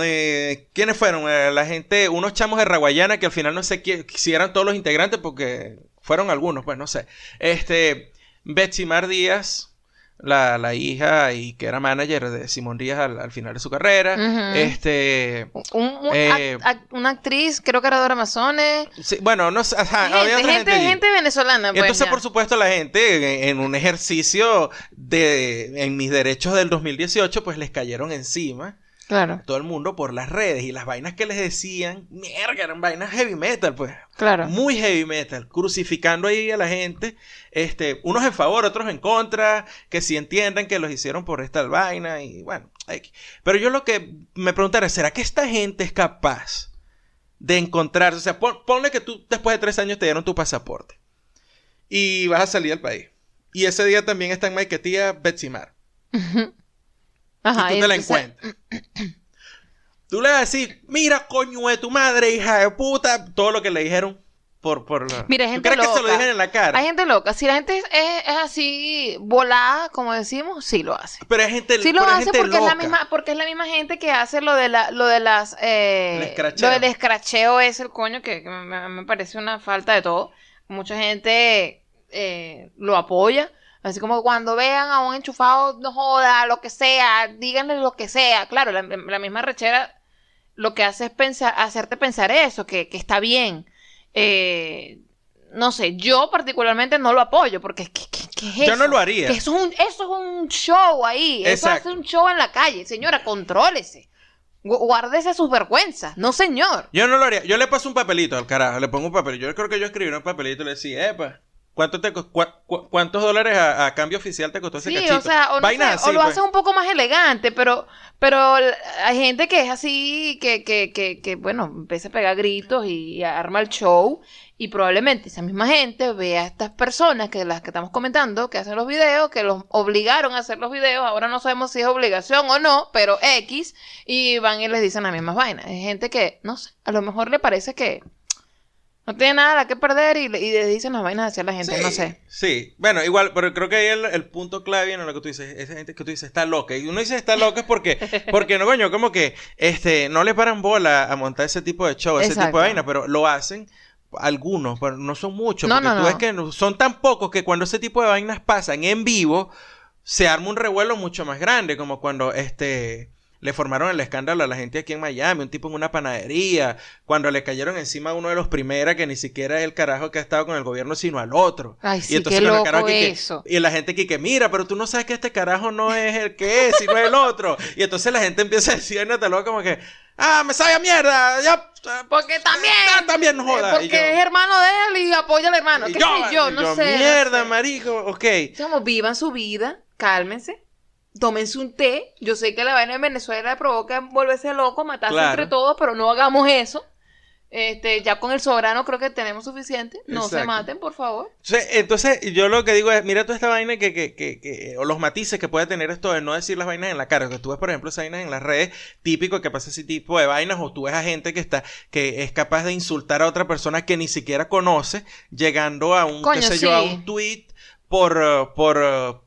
eh, ¿quiénes fueron? Eh, la gente, unos chamos de Raguayana que al final no sé quién, si eran todos los integrantes porque fueron algunos, pues no sé. Este, Betsy Mar Díaz. La, la hija y que era manager de Simón Díaz al, al final de su carrera. Este. Un- un Eh, act- act- una actriz, creo que era Dora Mazones. sí, bueno, no había gente, otra gente, allí. gente venezolana. Pues, entonces, ya. por supuesto, la gente, en, en un ejercicio de en mis derechos del 2018, pues les cayeron encima Claro, todo el mundo por las redes y las vainas que les decían, mierda, eran vainas heavy metal, pues. claro. Muy heavy metal, crucificando ahí a la gente, este, unos en favor, otros en contra, que si entiendan que los hicieron por esta vaina y bueno, pero yo lo que me preguntaría, ¿será que esta gente es capaz de encontrar, o sea, pon- ponle que tú después de tres años te dieron tu pasaporte y vas a salir del país. Y ese día también está en Maiquetía Betsy Mar <laughs> Ajá, y tú te la encuentras. Tú le vas a decir, mira, coño de tu madre, hija de puta, todo lo que le dijeron por... por la- Mira, hay ¿Tú gente crees que se lo loca. dijeron en la cara? Hay gente loca. Si la gente es, así volada, como decimos, sí lo hace. Pero hay gente, Sí lo hace gente porque es la loca. misma, porque es la misma gente que hace lo de la, lo de las, eh, lo del escracheo es el coño que, que me, me parece una falta de todo. Mucha gente eh, lo apoya. Así como cuando vean a un enchufado, no joda, lo que sea, díganle lo que sea. Claro, la, la misma rechera lo que hace es pensar, hacerte pensar eso, que, que está bien. Eh, no sé, yo particularmente no lo apoyo, porque ¿qué, qué- qué es eso? Yo no lo haría. Que eso es un, eso es un show ahí. Eso hace un show en la calle. Señora, contrólese. Gu- Guárdese sus vergüenzas. No, señor. Yo no lo haría. Yo le paso un papelito al carajo. Le pongo un papel. Yo creo que yo escribí un papelito y le decía, epa, ¿cuánto te, cu- ¿cuántos dólares a, a cambio oficial te costó ese Sí, cachito? o sea, o, no Vainas sé, así, o lo pues. haces un poco más elegante, pero, pero hay gente que es así, que, que, que, que bueno, empieza a pegar gritos y, y arma el show. Y probablemente esa misma gente vea a estas personas que las que estamos comentando, que hacen los videos, que los obligaron a hacer los videos, ahora no sabemos si es obligación o no, pero X, y van y les dicen las mismas vainas. Hay gente que, no sé, a lo mejor le parece que no tiene nada que perder y, le- y le dicen las vainas hacia la gente, Sí, no sé. Sí, bueno, igual, pero creo que ahí el, el punto clave en lo que tú dices, esa gente que tú dices está loca. Y uno dice está loca es porque, <laughs> porque no, coño, como que este, no le paran bola a montar ese tipo de show, ese tipo de vaina, pero lo hacen algunos, pero no son muchos, No, porque no, tú no. ves que no- son tan pocos que cuando ese tipo de vainas pasan en vivo, se arma un revuelo mucho más grande, como cuando este le formaron el escándalo a la gente aquí en Miami, un tipo en una panadería, cuando le cayeron encima a uno de los primeras que ni siquiera es el carajo que ha estado con el gobierno, sino al otro. Ay, sí, y entonces qué loco que- y la gente que, que mira, pero tú no sabes que este carajo no es el que es, sino el otro. Y entonces la gente empieza a decir, no te lo como que, ah, me sabe a mierda, ya. Porque también. Ah, también no joda. Eh, Porque Y yo- es hermano de él y apoya al hermano. ¿Qué sé yo? No sé. no Mierda, sé. marico, ok. Chamo, vivan su vida, cálmense, tómense un té. Yo sé que la vaina en Venezuela provoca volverse loco, matarse Claro. entre todos, pero no hagamos eso. Este, ya con el soberano creo que tenemos suficiente. No se maten, por favor. Entonces, yo lo que digo es, mira toda esta vaina que, que, que, que- o los matices que puede tener esto de no decir las vainas en la cara. Que tú ves, por ejemplo, esas vainas en las redes, típico que pasa ese tipo de vainas, o tú ves a gente que está, que es capaz de insultar a otra persona que ni siquiera conoce, llegando a un, Coño, qué sé yo, a un tweet por, por,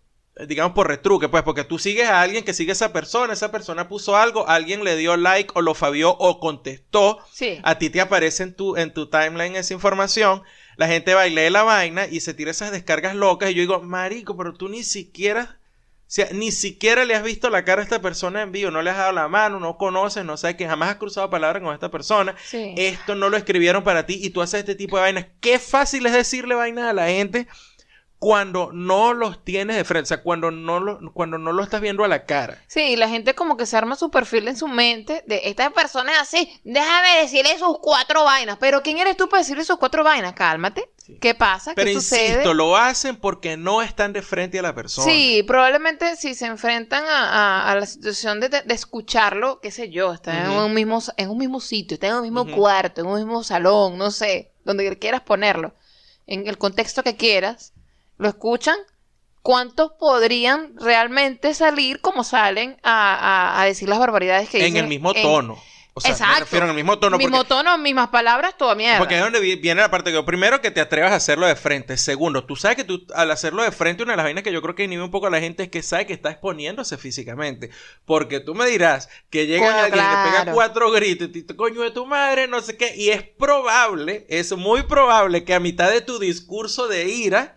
digamos, por retruque, pues, porque tú sigues a alguien que sigue a esa persona, esa persona puso algo, alguien le dio like o lo fabió o contestó, Sí. a ti te aparece en tu, en tu timeline esa información, la gente va y lee la vaina y se tira esas descargas locas y yo digo, marico, pero tú ni siquiera, o sea, ni siquiera le has visto la cara a esta persona en vivo, no le has dado la mano, no conoces, no sabes que jamás has cruzado palabras con esta persona, Sí. esto no lo escribieron para ti y tú haces este tipo de vainas. Qué fácil es decirle vainas a la gente cuando no los tienes de frente, o sea, cuando no lo, cuando no lo estás viendo a la cara. Sí, y la gente como que se arma su perfil en su mente de esta persona es así, déjame decirle sus cuatro vainas. Pero ¿quién eres tú para decirle sus cuatro vainas? Cálmate. ¿Qué pasa? Pero ¿Qué insisto, sucede? lo hacen porque no están de frente a la persona. Sí, probablemente si se enfrentan a, a- a la situación de, de escucharlo, qué sé yo, están en, un mismo, en un mismo sitio, están en un mismo cuarto, en un mismo salón, no sé, donde quieras ponerlo, en el contexto que quieras, lo escuchan, ¿cuántos podrían realmente salir como salen a, a- a decir las barbaridades que en dicen? el mismo en- tono. O sea, me Exacto. refiero en el mismo tono. mismo porque, tono, mismas palabras, toda mierda. porque es donde vi- viene la parte que primero que te atrevas a hacerlo de frente. Segundo, tú sabes que tú al hacerlo de frente, una de las vainas que yo creo que inhibe un poco a la gente es que sabe que está exponiéndose físicamente. Porque tú me dirás que llega Coño, alguien y te pega claro. cuatro gritos y te coño de tu madre, no sé qué. Y es probable, es muy probable que a mitad de tu discurso de ira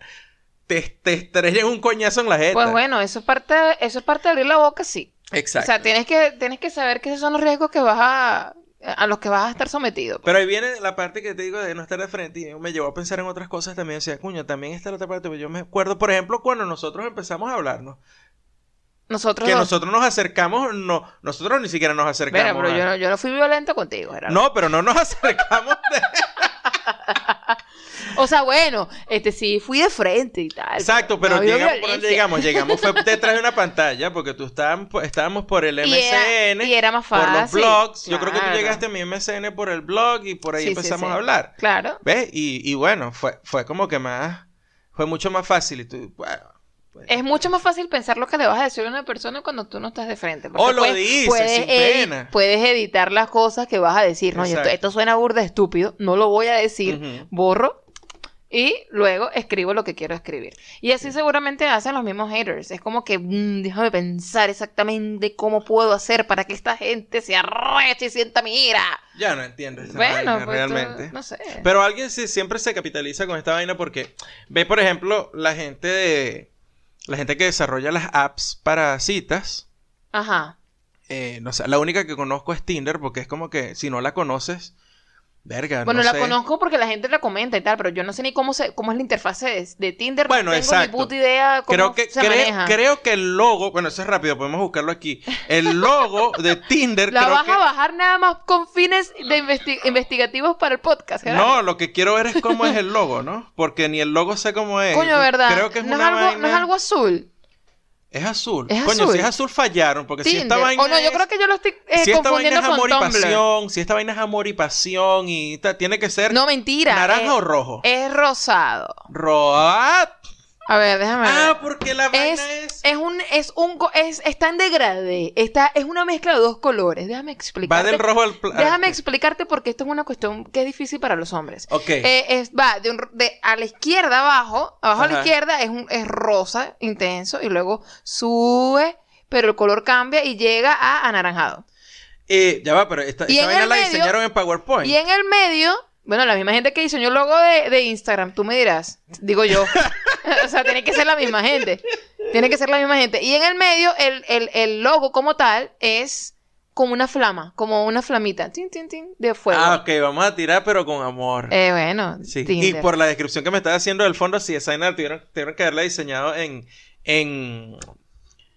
te, te un coñazo en la jeta. Pues bueno, eso es parte, eso es parte de abrir la boca, sí. Exacto. O sea, tienes que, tienes que saber que esos son los riesgos que vas a, a los que vas a estar sometido. Pero ahí viene la parte que te digo de no estar de frente y me llevó a pensar en otras cosas también. Decía, cuño, también está la otra parte. Yo me acuerdo, por ejemplo, cuando nosotros empezamos a hablarnos, Nosotros que dos- nosotros nos acercamos, no, nosotros ni siquiera nos acercamos. Mira, pero a- yo no, yo no fui violento contigo, Gerardo. No, pero no nos <laughs> acercamos. de- O sea, bueno, este sí fui de frente y tal. Exacto, pero no llegamos, ¿por dónde violencia. llegamos? Llegamos fue <laughs> detrás de una pantalla porque tú estabas, estábamos por el Y era- y era más por los fácil, blogs. Yo creo que tú llegaste a mi MSN por el blog y por ahí Sí, empezamos sí. a hablar. Claro. ¿Ves? Y, y bueno, fue, fue como que más, fue mucho más fácil. Y tú, bueno, pues- Es mucho más fácil pensar lo que le vas a decir a una persona cuando tú no estás de frente. porque O lo puedes- dices, puedes sin pena. Puedes editar las cosas que vas a decir. No, esto, esto suena burda estúpido, no lo voy a decir, borro y luego escribo lo que quiero escribir. Y así seguramente hacen los mismos haters. Es como que mm, déjame pensar exactamente cómo puedo hacer para que esta gente se arreche y sienta mi ira. Ya no entiendo Bueno, vaina, pues tú- realmente. no sé. Pero alguien sí, siempre se capitaliza con esta vaina porque ve, por ejemplo, la gente de la gente que desarrolla las apps para citas. Ajá. eh, no sé, la única que conozco es Tinder porque es como que si no la conoces, verga, Bueno, no la sé. conozco porque la gente la comenta y tal, pero yo no sé ni cómo se, cómo es la interfase de, de Tinder. Bueno, no tengo exacto. ni puta idea cómo Creo que, se maneja. creo que el logo, bueno, eso es rápido, podemos buscarlo aquí. El logo de Tinder, la creo vas que... a bajar nada más con fines de investi- investigativos para el podcast, Gerardo. No, lo que quiero ver es cómo es el logo, ¿no? Porque ni el logo sé cómo es. Coño, ¿verdad? Creo que es no, una es algo, vaina... no es algo azul. Es azul. Es Coño, azul. si es azul fallaron, porque si esta vaina o no, yo es- creo que yo lo estoy eh, si esta vaina es con amor y pasión, si esta vaina es amor y pasión y ta- tiene que ser No, mentira. naranja es, o rojo. Es rosado. Roat. A ver, déjame ver. Ah, porque la vaina es, es, es un, es un, es, está en degradé. Está, es una mezcla de dos colores. Déjame va explicarte. del rojo al Déjame ah, explicarte porque esto es una cuestión que es difícil para los hombres. Ok. Eh, es, va de, un- de a la izquierda abajo, abajo a la izquierda es, un, es rosa intenso y luego sube, pero el color cambia y llega a anaranjado. Eh, ya va, pero esta, esta en vaina la medio- diseñaron en PowerPoint. Y en el medio, bueno, la misma gente que diseñó el logo de, de Instagram, tú me dirás, digo yo. <laughs> <laughs> o sea, tiene que ser la misma gente. Tiene que ser la misma gente. Y en el medio, el, el, el logo como tal es como una flama, como una flamita, tin, tin, tin, de fuego. Ah, ok, vamos a tirar, pero con amor. Eh, bueno, sí. Y por la descripción que me estás haciendo del fondo, sí, esa tuvieron, tuvieron que haberla diseñado en, en,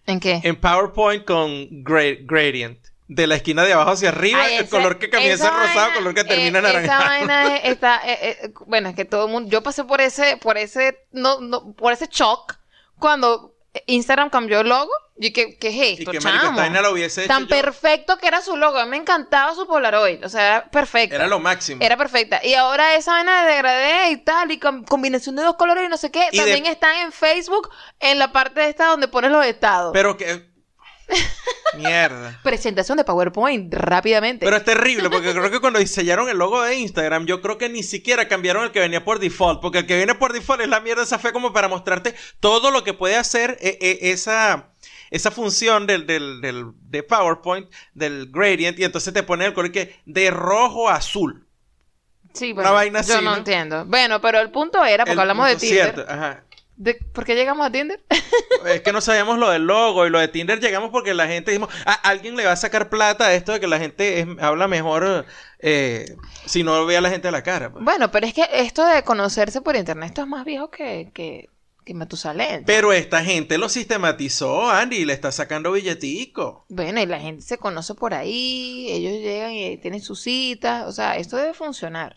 ¿En qué? en PowerPoint con gra- gradient. De la esquina de abajo hacia arriba, Ay, el ese- color que comienza en rosado, vaina, color que termina en anaranjado. Esa vaina es- <laughs> está, eh, eh, bueno, es que todo el mundo, yo pasé por ese, por ese, no, no, por ese shock cuando Instagram cambió el logo. Y que, ¿qué es Y esto, que marico, chamo? la hubiese hecho Tan yo. perfecto que era su logo. A mí me encantaba su Polaroid. O sea, era perfecta. Era lo máximo. Era perfecta. Y ahora esa vaina de degradé y tal, y com- combinación de dos colores y no sé qué, Y de- también están en Facebook, en la parte esta donde pones los estados. Pero que... <laughs> Mierda. Presentación de PowerPoint, rápidamente. Pero es terrible porque creo que cuando diseñaron el logo de Instagram, yo creo que ni siquiera cambiaron el que venía por default, porque el que viene por default es la mierda esa fe como para mostrarte todo lo que puede hacer eh, eh, esa, esa función del, del, del- de PowerPoint, del gradient, y entonces te pone el color que de rojo a azul. Sí, Una vaina yo así, no, ¿no? entiendo. Bueno, pero el punto era, porque El hablamos de Tinder. cierto, ajá. De- ¿Por qué llegamos a Tinder? <laughs> Es que no sabíamos lo del logo y lo de Tinder llegamos porque la gente dijimos, "Ah, alguien le va a sacar plata a esto de que la gente es- habla mejor eh, si no ve a la gente a la cara. pues". bueno, pero es que esto de conocerse por internet, esto es más viejo que, que, que Matusalén. Pero esta gente lo sistematizó, Andy, y le está sacando billetico. Bueno, y la gente se conoce por ahí, ellos llegan y tienen sus citas, o sea, esto debe funcionar.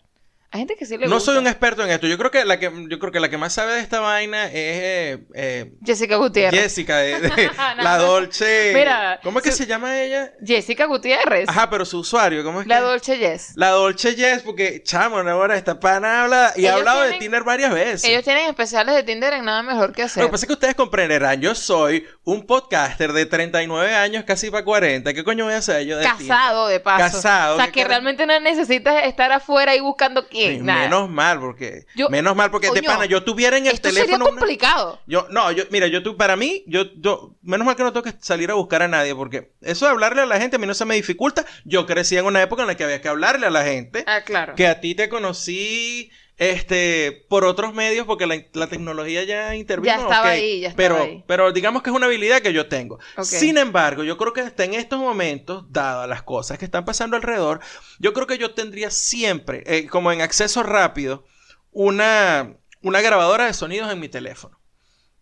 Hay gente que sí le No gusta. soy un experto en esto. Yo creo que la que yo creo que la que más sabe de esta vaina es eh, eh, Jessica Gutiérrez. Jessica de, de <laughs> No, la. Dolce. Mira, ¿Cómo es que se llama ella? Jessica Gutiérrez. Ajá, pero su usuario, ¿cómo es La que? Dolce Yes. La Dolce Yes, porque chamo, ahora esta pana habla y ha hablado de Tinder varias veces. Ellos tienen especiales de Tinder en nada mejor que hacer. Lo que pasa es que ustedes comprenderán, yo soy un podcaster de 39 años, casi para 40. ¿Qué coño voy a hacer yo de Casado, de paso. Casado, O sea, ¿qué que realmente no necesitas estar afuera y buscando quién. Nada. Menos mal, porque. Yo- menos mal, porque de Coño, pana, yo tuviera en el Esto teléfono. sería una- complicado. Yo, no, yo, mira, yo tu, para mí, yo, yo, menos mal que no tengo que salir a buscar a nadie, porque eso de hablarle a la gente a mí no se me dificulta. Yo crecí en una época en la que había que hablarle a la gente. Ah, claro. Que a ti te conocí, este, por otros medios, porque la, la tecnología ya intervino. Ya estaba ahí, ya estaba pero, ahí. Pero digamos que es una habilidad que yo tengo. Sin embargo, yo creo que hasta en estos momentos, dadas las cosas que están pasando alrededor, yo creo que yo tendría siempre, eh, como en acceso rápido, una, una grabadora de sonidos en mi teléfono.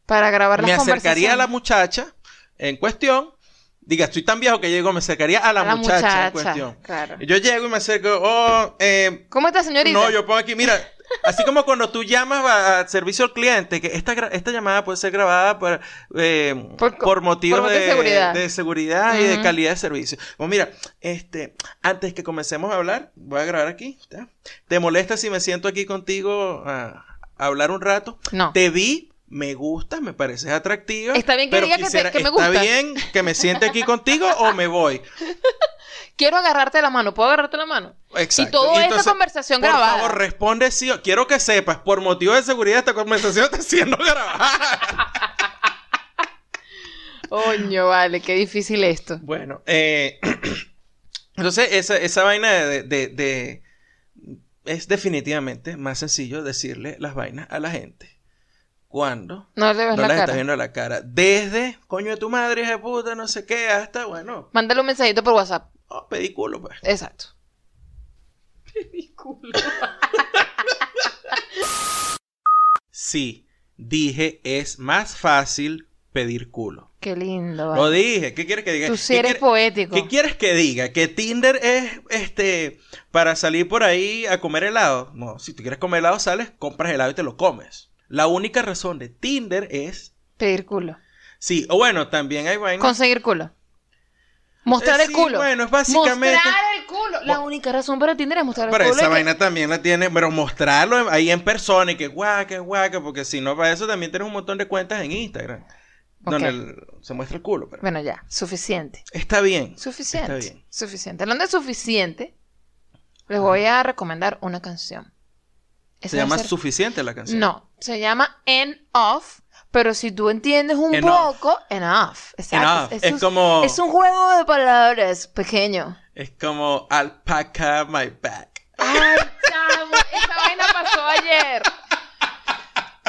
Para grabar las Me acercaría a la muchacha en cuestión. Diga, estoy tan viejo que llego, me acercaría a la, A la muchacha, en cuestión. claro. Yo llego y me acerco, oh, eh, ¿Cómo está, señorita? no, yo pongo aquí, mira, así como cuando tú llamas a, a servicio al cliente, que esta, esta llamada puede ser grabada por, eh, Por motivos por de, de seguridad. de seguridad y de calidad de servicio. Pues mira, este, antes que comencemos a hablar, voy a grabar aquí. ¿está? ¿Te molesta si me siento aquí contigo a, a hablar un rato? No. Te vi. Me gustas, me pareces atractiva. Está bien que pero diga que me ¿Está gustas. bien que me siente aquí contigo o me voy? <laughs> Quiero agarrarte la mano. ¿Puedo agarrarte la mano? Exacto. Y toda Entonces, esta conversación por grabada. favor, responde sí. Quiero que sepas, por motivo de seguridad, esta conversación está siendo grabada. <laughs> Coño, vale, qué difícil esto. bueno, eh, <clears throat> entonces esa, esa vaina de, de- de- Es definitivamente más sencillo decirle las vainas a la gente cuando No le ves no la las cara. estás viendo a la cara. Desde, coño de tu madre, hija de puta, no sé qué, hasta, bueno, Mándale un mensajito por WhatsApp. Oh, pedículo, pues. Exacto. Sí, dije, es más fácil pedir culo. Qué lindo. Lo vale. dije. ¿Qué quieres que diga? Tú sí ¿Qué eres quiere- poético. ¿Qué quieres que diga? ¿Que Tinder es este para salir por ahí a comer helado? No, si tú quieres comer helado, sales, compras helado y te lo comes. La única razón de Tinder es. Pedir culo. Sí, o bueno, también hay vainas. Conseguir culo. Mostrar Eh, el sí, culo. bueno, es básicamente- Mostrar el culo. La única razón para Tinder es mostrar Pero el culo. esa y que- vaina también la tiene, pero mostrarlo ahí en persona y que guaca, guaca, porque si no, para eso también tienes un montón de cuentas en Instagram. Donde el- se muestra el culo. pero- Bueno, ya. Suficiente. Está bien. Suficiente. Está bien. Suficiente. Hablando de suficiente, les voy a recomendar una canción. Esa Se llama ser- suficiente la canción. No, se llama En Off, pero si tú entiendes un Enough. poco, Enough. Exacto. Enough. Es como- Es un juego de palabras pequeño. Es como alpaca my back. Ay, chamo, esa vaina pasó ayer.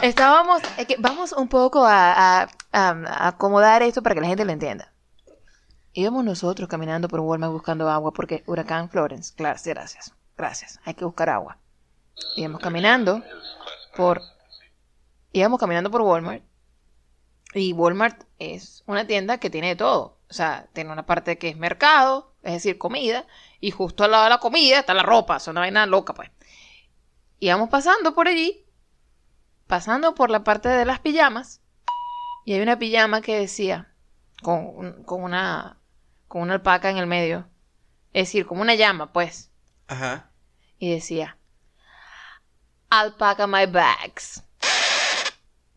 Estábamos, es que vamos un poco a, a- a- a acomodar esto para que la gente lo entienda. Íbamos nosotros caminando por Walmart buscando agua porque huracán Florence. Claro, sí, gracias. Gracias. Hay que buscar agua. Íbamos caminando por íbamos caminando por Walmart y Walmart es una tienda que tiene de todo. O sea, tiene una parte que es mercado, es decir, comida, y justo al lado de la comida está la ropa, es una vaina loca, pues. Íbamos pasando por allí, pasando por la parte de las pijamas, y hay una pijama que decía, con, con una con una alpaca en el medio, es decir, como una llama, pues, Ajá. y decía, Alpaca my bags.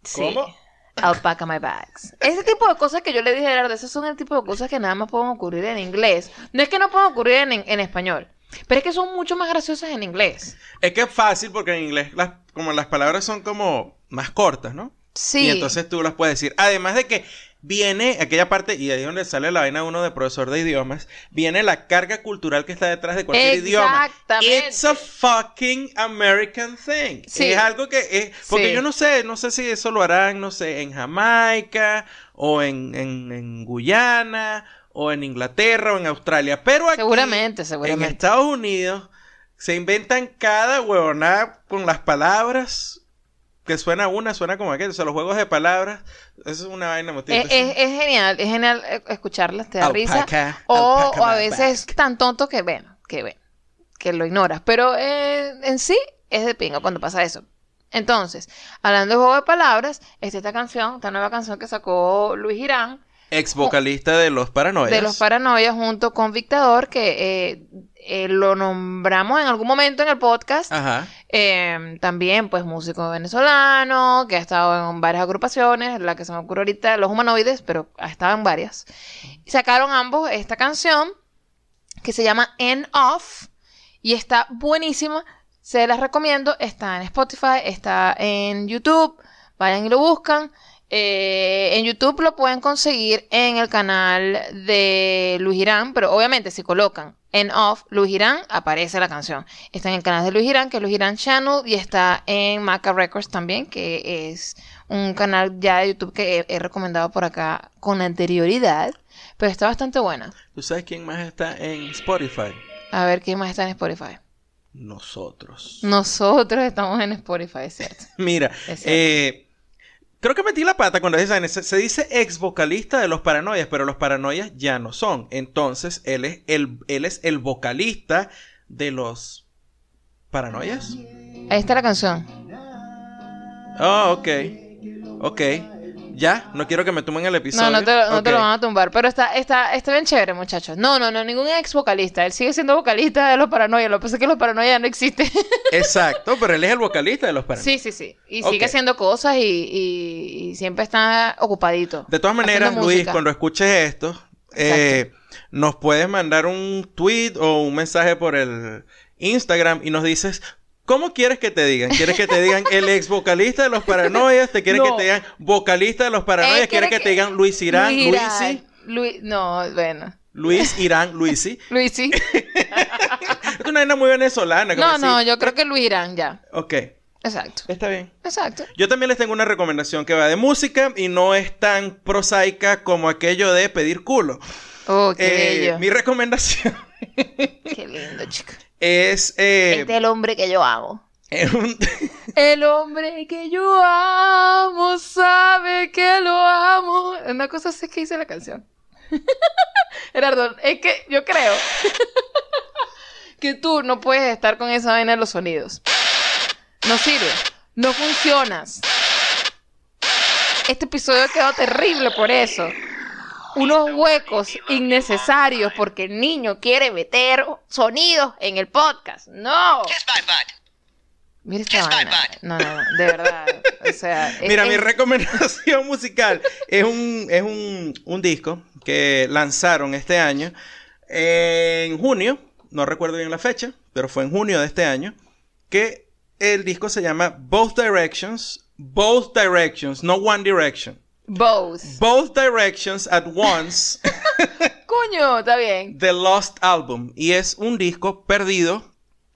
Sí. ¿Cómo? Alpaca my bags. Ese tipo de cosas que yo le dije a Gerardo, esos son el tipo de cosas que nada más pueden ocurrir en inglés. No es que no puedan ocurrir en, en español, pero es que son mucho más graciosas en inglés. Es que es fácil porque en inglés las, como las palabras son como más cortas, ¿no? Sí. Y entonces tú las puedes decir. Además de que viene aquella parte, y ahí es donde sale la vaina uno de profesor de idiomas, viene la carga cultural que está detrás de cualquier idioma. Exactamente. It's a fucking American thing. Sí. Es algo que es. Porque Sí. yo no sé, no sé si eso lo harán, no sé, en Jamaica, o en, en, en Guyana, o en Inglaterra, o en Australia. Pero aquí, Seguramente, en seguramente. Estados Unidos, se inventan cada huevonada con las palabras que suena una, suena como aquella. O sea, los juegos de palabras, eso es una vaina emotiva. Es, es- es genial, es genial eh, escucharlas, te da risa. O, a veces back. tan tonto que, bueno, que, bueno, que lo ignoras. Pero eh, en sí es de pinga cuando pasa eso. Entonces, hablando de juego de palabras, está esta canción, esta nueva canción que sacó Luis Girán, Ex vocalista de Los Paranoias. de los Paranoias junto con Victador, que eh, eh, lo nombramos en algún momento en el podcast. Ajá. Eh, también, pues, músico venezolano, que ha estado en varias agrupaciones, la que se me ocurre ahorita, Los Humanoides, pero ha estado en varias. Y sacaron ambos esta canción, que se llama End Off, y está buenísima, se las recomiendo, está en Spotify, está en YouTube, vayan y lo buscan. Eh, en YouTube lo pueden conseguir en el canal de Luis Girán, pero obviamente si colocan en off Luis Girán, aparece la canción. Está en el canal de Luis Girán, que es Luis Girán Channel, y está en Maca Records también, que es un canal ya de YouTube que he, he recomendado por acá con anterioridad, pero está bastante buena. ¿Tú sabes quién más está en Spotify? A ver quién más está en Spotify. Nosotros. Nosotros estamos en Spotify, cierto. <laughs> Mira, Es cierto. eh, creo que metí la pata cuando dije, se, se dice ex vocalista de los Paranoias, pero los Paranoias ya no son. Entonces, él es el, él es el vocalista de los Paranoias. Ahí está la canción. Oh, ok. Ok. Ya, no quiero que me tomen el episodio. No, no te, lo- no te lo van a tumbar. Pero está, está, está bien chévere, muchachos. No, no, no, ningún ex vocalista. Él sigue siendo vocalista de los paranoia. Lo que pasa es que los paranoia no existe. <laughs> Exacto, pero él es el vocalista de los Paranoias. sí, sí, sí. Y sigue haciendo cosas y, y- y siempre está ocupadito. De todas maneras, Luis, cuando escuches esto, eh, nos puedes mandar un tweet o un mensaje por el Instagram y nos dices, ¿cómo quieres que te digan? ¿Quieres que te digan el ex vocalista de los paranoias? ¿Te quieres No. que te digan vocalista de los paranoias? Él ¿Quieres quiere que, te digan Luis Irán, Luis Irán. Luisi? Luis, no, bueno. Luis Irán, Luisi. <laughs> Luis sí. es una vaina muy venezolana. como No, así. no, yo creo que Luis Irán ya. Ok, Exacto. está bien. Exacto. Yo también les tengo una recomendación que va de música y no es tan prosaica como aquello de pedir culo. Oh, qué Eh, bello. mi recomendación Qué lindo, chica. Es, eh, Este es el hombre que yo amo. es un- <laughs> El hombre que yo amo sabe que lo amo. Una cosa así que dice la canción. <laughs> Gerardo, es que yo creo <laughs> que tú no puedes estar con esa vaina de los sonidos. No sirve. No funcionas. Este episodio quedó terrible por eso. Unos huecos innecesarios porque el niño quiere meter sonidos en el podcast. No. Kiss my butt. Mira esta Kiss my vaina. butt. No, no, no, de verdad. O sea, <laughs> es- Mira, mi recomendación <laughs> musical es un, es un, un disco que lanzaron este año en junio, no recuerdo bien la fecha, pero fue en junio de este año, que el disco se llama Both Directions, Both Directions, no One Direction. Both. Both Directions at Once, <laughs> Coño, está bien. The Lost Album. Y es un disco perdido,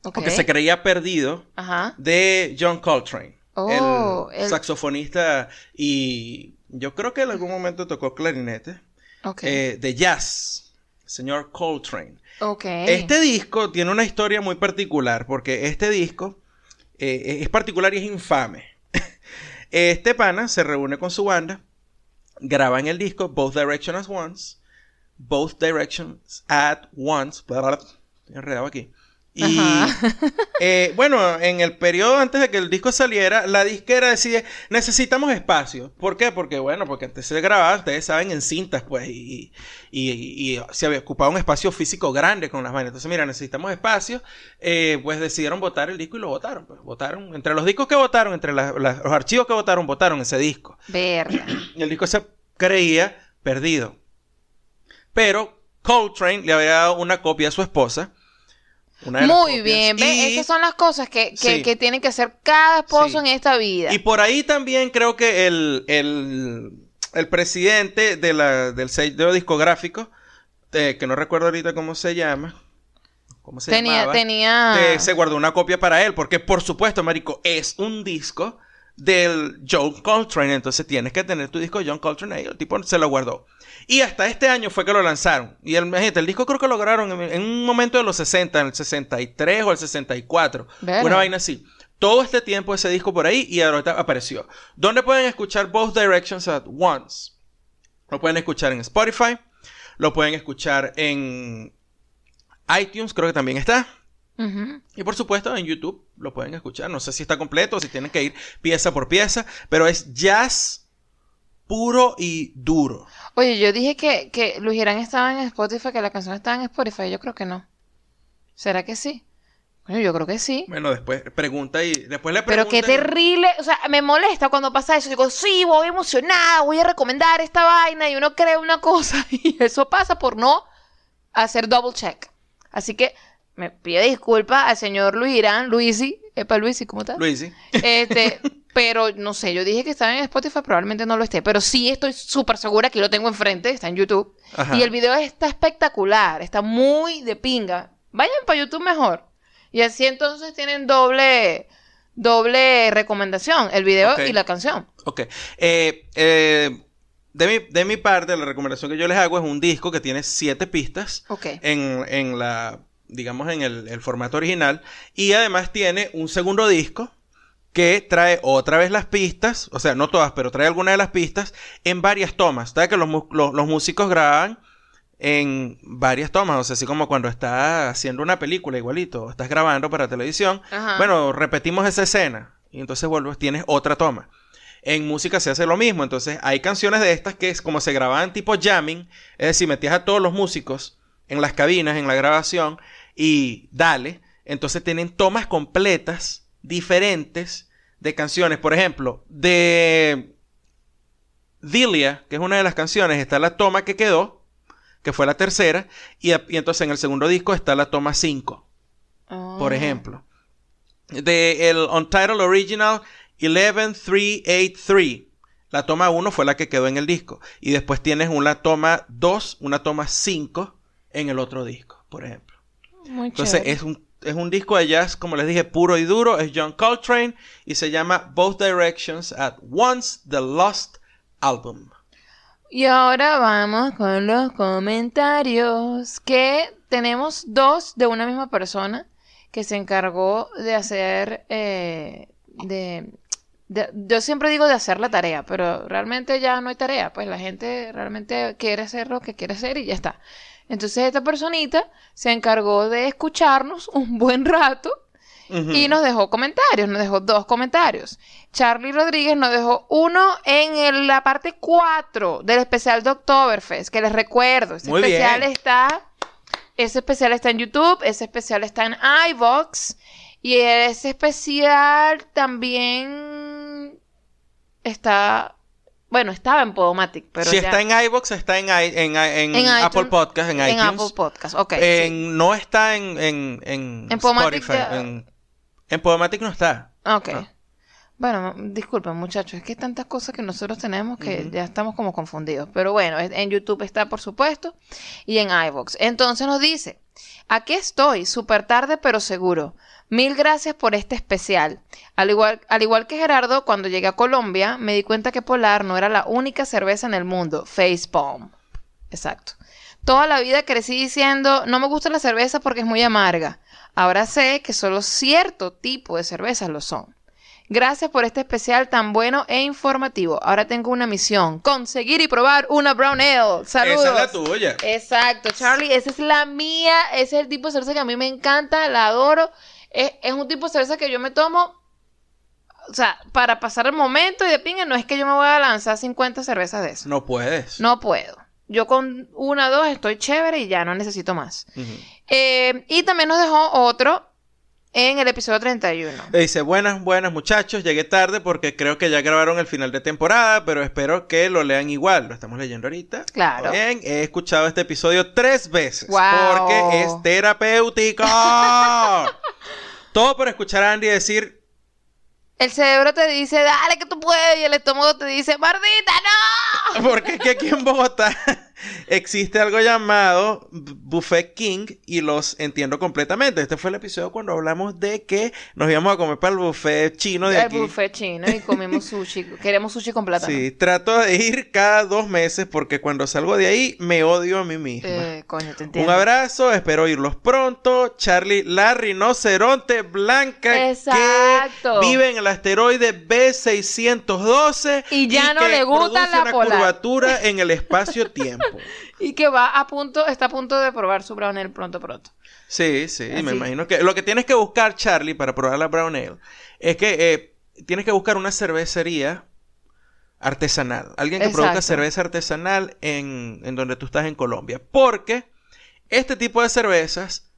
porque se creía perdido, Ajá. de John Coltrane. Oh, el el- saxofonista y yo creo que en algún momento tocó clarinete Ok. eh, de jazz, señor Coltrane. Este disco tiene una historia muy particular porque este disco eh, es particular y es infame. <laughs> Este pana se reúne con su banda, graban el disco Both Directions at Once, Both Directions at Once, enredado aquí. Y eh, bueno, en el periodo antes de que el disco saliera, la disquera decide, necesitamos espacio. ¿Por qué? Porque, bueno, porque antes se grababa, ustedes saben, en cintas, pues, y, y, y- y se había ocupado un espacio físico grande con las vainas. Entonces, mira, necesitamos espacio. Eh, pues decidieron votar el disco y lo votaron. Pues, votaron, entre los discos que votaron, entre la- la- los archivos que votaron, votaron ese disco. Verga. Y el disco se creía perdido. Pero Coltrane le había dado una copia a su esposa. Muy bien. Y- Esas son las cosas que, que, Sí. que tienen que hacer cada esposo Sí. en esta vida. Y por ahí también creo que el, el, el presidente de la, del sello discográfico, eh, que no recuerdo ahorita cómo se llama, cómo se tenía, llamaba, tenía. eh, se guardó una copia para él, porque por supuesto, marico, es un disco del John Coltrane, entonces tienes que tener tu disco de John Coltrane ahí, el tipo se lo guardó. Y hasta este año fue que lo lanzaron. Y el, el disco creo que lo lograron en, en un momento de los 60, en el 63 o el 64, Verga. una vaina así. todo este tiempo ese disco por ahí y ahorita apareció. ¿Dónde pueden escuchar Both Directions at Once? Lo pueden escuchar en Spotify, lo pueden escuchar en iTunes, creo que también está. Y por supuesto en YouTube lo pueden escuchar. No sé si está completo o si tienen que ir pieza por pieza, pero es jazz puro y duro. Oye, yo dije que, que Luis Girán estaba en Spotify, que la canción estaba en Spotify. Yo creo que no. ¿Será que sí? Bueno, yo creo que sí. Bueno, después pregunta y después le Pero pregunta. qué terrible, o sea, me molesta cuando pasa eso. Digo, sí, voy emocionada, voy a recomendar esta vaina y uno cree una cosa <laughs> y eso pasa por no hacer double check. Así que me pido disculpas al señor Luis Irán, Luisi, epa Luisi, ¿cómo está? Luisi. Este, <laughs> pero no sé, yo dije que estaba en Spotify, probablemente no lo esté, pero sí estoy súper segura que lo tengo enfrente, está en YouTube. Ajá. Y el video está espectacular, está muy de pinga. Vayan para YouTube mejor. Y así entonces tienen doble, doble recomendación, el video y la canción. Ok. Eh, eh, de, mi, de mi parte, la recomendación que yo les hago es un disco que tiene siete pistas Ok. en, en la, digamos, en el, el formato original. Y además tiene un segundo disco que trae otra vez las pistas, o sea, no todas, pero trae algunas de las pistas en varias tomas. ¿Sabes que los, los, los músicos graban en varias tomas? O sea, así como cuando estás haciendo una película igualito, estás grabando para televisión. Ajá. Bueno, repetimos esa escena y entonces vuelves, tienes otra toma. En música se hace lo mismo, entonces hay canciones de estas que es como se grababan tipo jamming, es decir, metías a todos los músicos en las cabinas, en la grabación y dale, entonces tienen tomas completas diferentes de canciones, por ejemplo, de Delia, que es una de las canciones, está la toma que quedó, que fue la tercera, y entonces en el segundo disco está la toma 5 por Ah. ejemplo. De el Untitled Original 11383. La toma 1 fue la que quedó en el disco. Y después tienes una toma 2, una toma 5 en el otro disco, por ejemplo. Muy Entonces chévere. es un, es un disco de jazz, como les dije, puro y duro. Es John Coltrane y se llama Both Directions at Once, The Lost Album. Y ahora vamos con los comentarios. Que tenemos dos de una misma persona que se encargó de hacer. eh, de, de- Yo siempre digo de hacer la tarea, pero realmente ya no hay tarea. Pues la gente realmente quiere hacer lo que quiere hacer y ya está. Entonces esta personita se encargó de escucharnos un buen rato y nos dejó comentarios, nos dejó dos comentarios. Charlie Rodríguez nos dejó uno en el- la parte 4 del especial de Oktoberfest, que les recuerdo, ese Muy especial bien. está ese especial está en YouTube, ese especial está en iVox y ese especial también está bueno, estaba en Podomatic, pero si ya- está en iBox, está en, i- en, en En Apple iTunes- Podcast, en, en iTunes. Apple Podcast, ok. En- sí. No está en, en, en, En Spotify. ya- En, en Podomatic no está. Ok. Ah. Bueno, disculpen muchachos, es que hay tantas cosas que nosotros tenemos que ya estamos como confundidos. Pero bueno, en YouTube está por supuesto y en iVoox. Entonces nos dice, aquí estoy, súper tarde pero seguro. Mil gracias por este especial. Al igual, al igual que Gerardo, cuando llegué a Colombia, me di cuenta que Polar no era la única cerveza en el mundo. Facepalm. Exacto. Toda la vida crecí diciendo, no me gusta la cerveza porque es muy amarga. Ahora sé que solo cierto tipo de cervezas lo son. Gracias por este especial tan bueno e informativo. Ahora tengo una misión, conseguir y probar una Brown Ale. Saludos. Esa es la tuya. Exacto, Charlie, esa es la mía, ese es el tipo de cerveza que a mí me encanta, la adoro. Es, es un tipo de cerveza que yo me tomo, o sea, para pasar el momento y de pinga, no es que yo me voy a lanzar 50 cervezas de esas. No puedes. No puedo. Yo con una o dos estoy chévere y ya no necesito más. Eh, y también nos dejó otro en el episodio 31. Le Dice, buenas, buenas muchachos, llegué tarde porque creo que ya grabaron el final de temporada, pero espero que lo lean igual. Lo estamos leyendo ahorita. Claro. Bien, he escuchado este episodio tres veces Guau. porque es terapéutico. <laughs> Todo por escuchar a Andy decir, El cerebro te dice, dale que tú puedes, y el estómago te dice, mardita, no. <laughs> porque es que aquí en Bogotá existe algo llamado Buffet King y los entiendo completamente. Este fue el episodio cuando hablamos de que nos íbamos a comer para el buffet chino de El aquí. buffet chino y comimos <laughs> sushi. Queremos sushi con plátano. Sí, trato de ir cada dos meses porque cuando salgo de ahí me odio a mí misma. Eh, coño, te Un entiendo. abrazo, espero oírlos pronto. Charlie, la rinoceronte blanca Exacto. que vive en el asteroide B612 Y ya no que le gusta la una polar. curvatura en el <laughs> espacio-tiempo. Y que va a punto, está a punto de probar su brown ale pronto, pronto. Sí, sí, me imagino que lo que tienes que buscar, Charlie, para probar la brown ale, es que eh, tienes que buscar una cervecería artesanal. Alguien que produzca cerveza artesanal en, en donde tú estás en Colombia. Porque este tipo de cervezas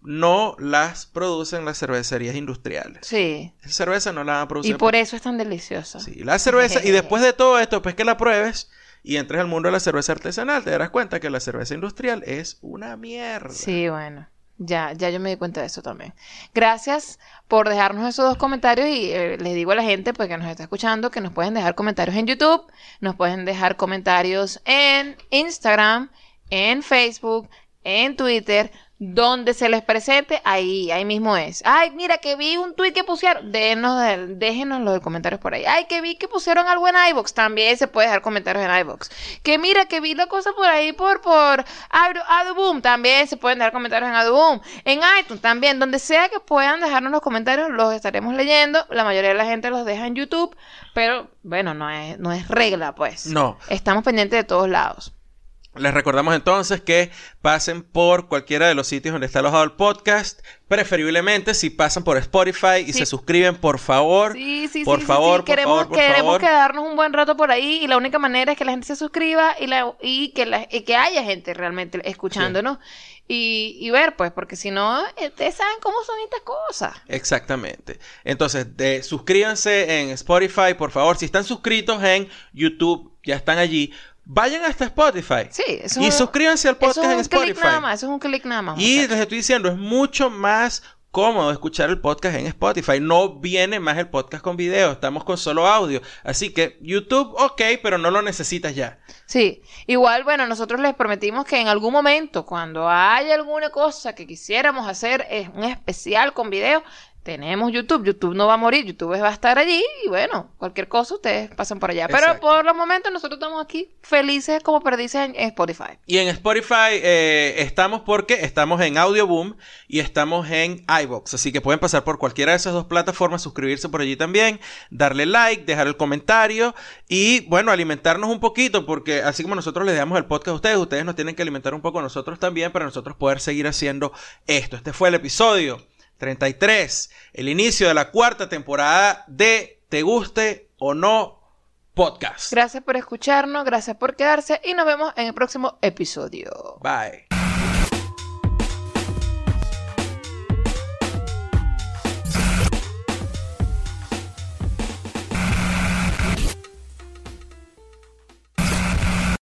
no las producen las cervecerías industriales. Sí. Esa cerveza no la van a producir. Y por eso es tan deliciosa. Sí, la cerveza, y <laughs> después de todo esto, pues que la pruebes y entres al mundo de la cerveza artesanal, te darás cuenta que la cerveza industrial es una mierda. Sí, bueno. Ya, ya yo me di cuenta de eso también. Gracias por dejarnos esos dos comentarios y eh, les digo a la gente pues, que nos está escuchando que nos pueden dejar comentarios en YouTube, nos pueden dejar comentarios en Instagram, en Facebook, en Twitter, donde se les presente, ahí, ahí mismo es. Ay, mira que vi un tweet que pusieron, déjenos, el- déjenos los comentarios por ahí. Ay, que vi que pusieron algo en iVoox, también se puede dejar comentarios en iVoox. Que mira que vi la cosa por ahí por, por Aduboom, también se pueden dejar comentarios en Aduboom. En iTunes también, donde sea que puedan dejarnos los comentarios, los estaremos leyendo. La mayoría de la gente los deja en YouTube, pero bueno, no es, no es regla, pues. No. Estamos pendientes de todos lados. Les recordamos entonces que pasen por cualquiera de los sitios donde está alojado el podcast. Preferiblemente si pasan por Spotify y Sí. se suscriben, por favor. Sí, sí, por sí, favor, sí. por Queremos, favor, por queremos favor. quedarnos un buen rato por ahí y la única manera es que la gente se suscriba y, la, y, que, la- y que haya gente realmente escuchándonos y, y ver, pues, porque si no, eh, ustedes saben cómo son estas cosas. Exactamente. Entonces, de- suscríbanse en Spotify, por favor. Si están suscritos en YouTube, ya están allí. Vayan hasta Spotify. Sí, eso y suscríbanse al Eso podcast es en un Spotify. clic nada más, eso es un clic nada más. Y muchachos. les estoy diciendo, es mucho más cómodo escuchar el podcast en Spotify. No viene más el podcast con video, estamos con solo audio. Así que YouTube, ok, pero no lo necesitas ya. Sí, igual, bueno, nosotros les prometimos que en algún momento, cuando haya alguna cosa que quisiéramos hacer, es un especial con video, tenemos YouTube. YouTube no va a morir, YouTube va a estar allí y bueno, cualquier cosa ustedes pasan por allá. Pero por los momentos nosotros estamos aquí felices como perdices en, Spotify. Y en Spotify eh, estamos porque estamos en Audioboom y estamos en iBox. Así que pueden pasar por cualquiera de esas dos plataformas, suscribirse por allí también, darle like, dejar el comentario y bueno, alimentarnos un poquito porque así como nosotros les damos el podcast a ustedes, ustedes nos tienen que alimentar un poco a nosotros también para nosotros poder seguir haciendo esto. Este fue el episodio 33, el inicio de la cuarta temporada de Te guste o no podcast. Gracias por escucharnos, gracias por quedarse y nos vemos en el próximo episodio. Bye.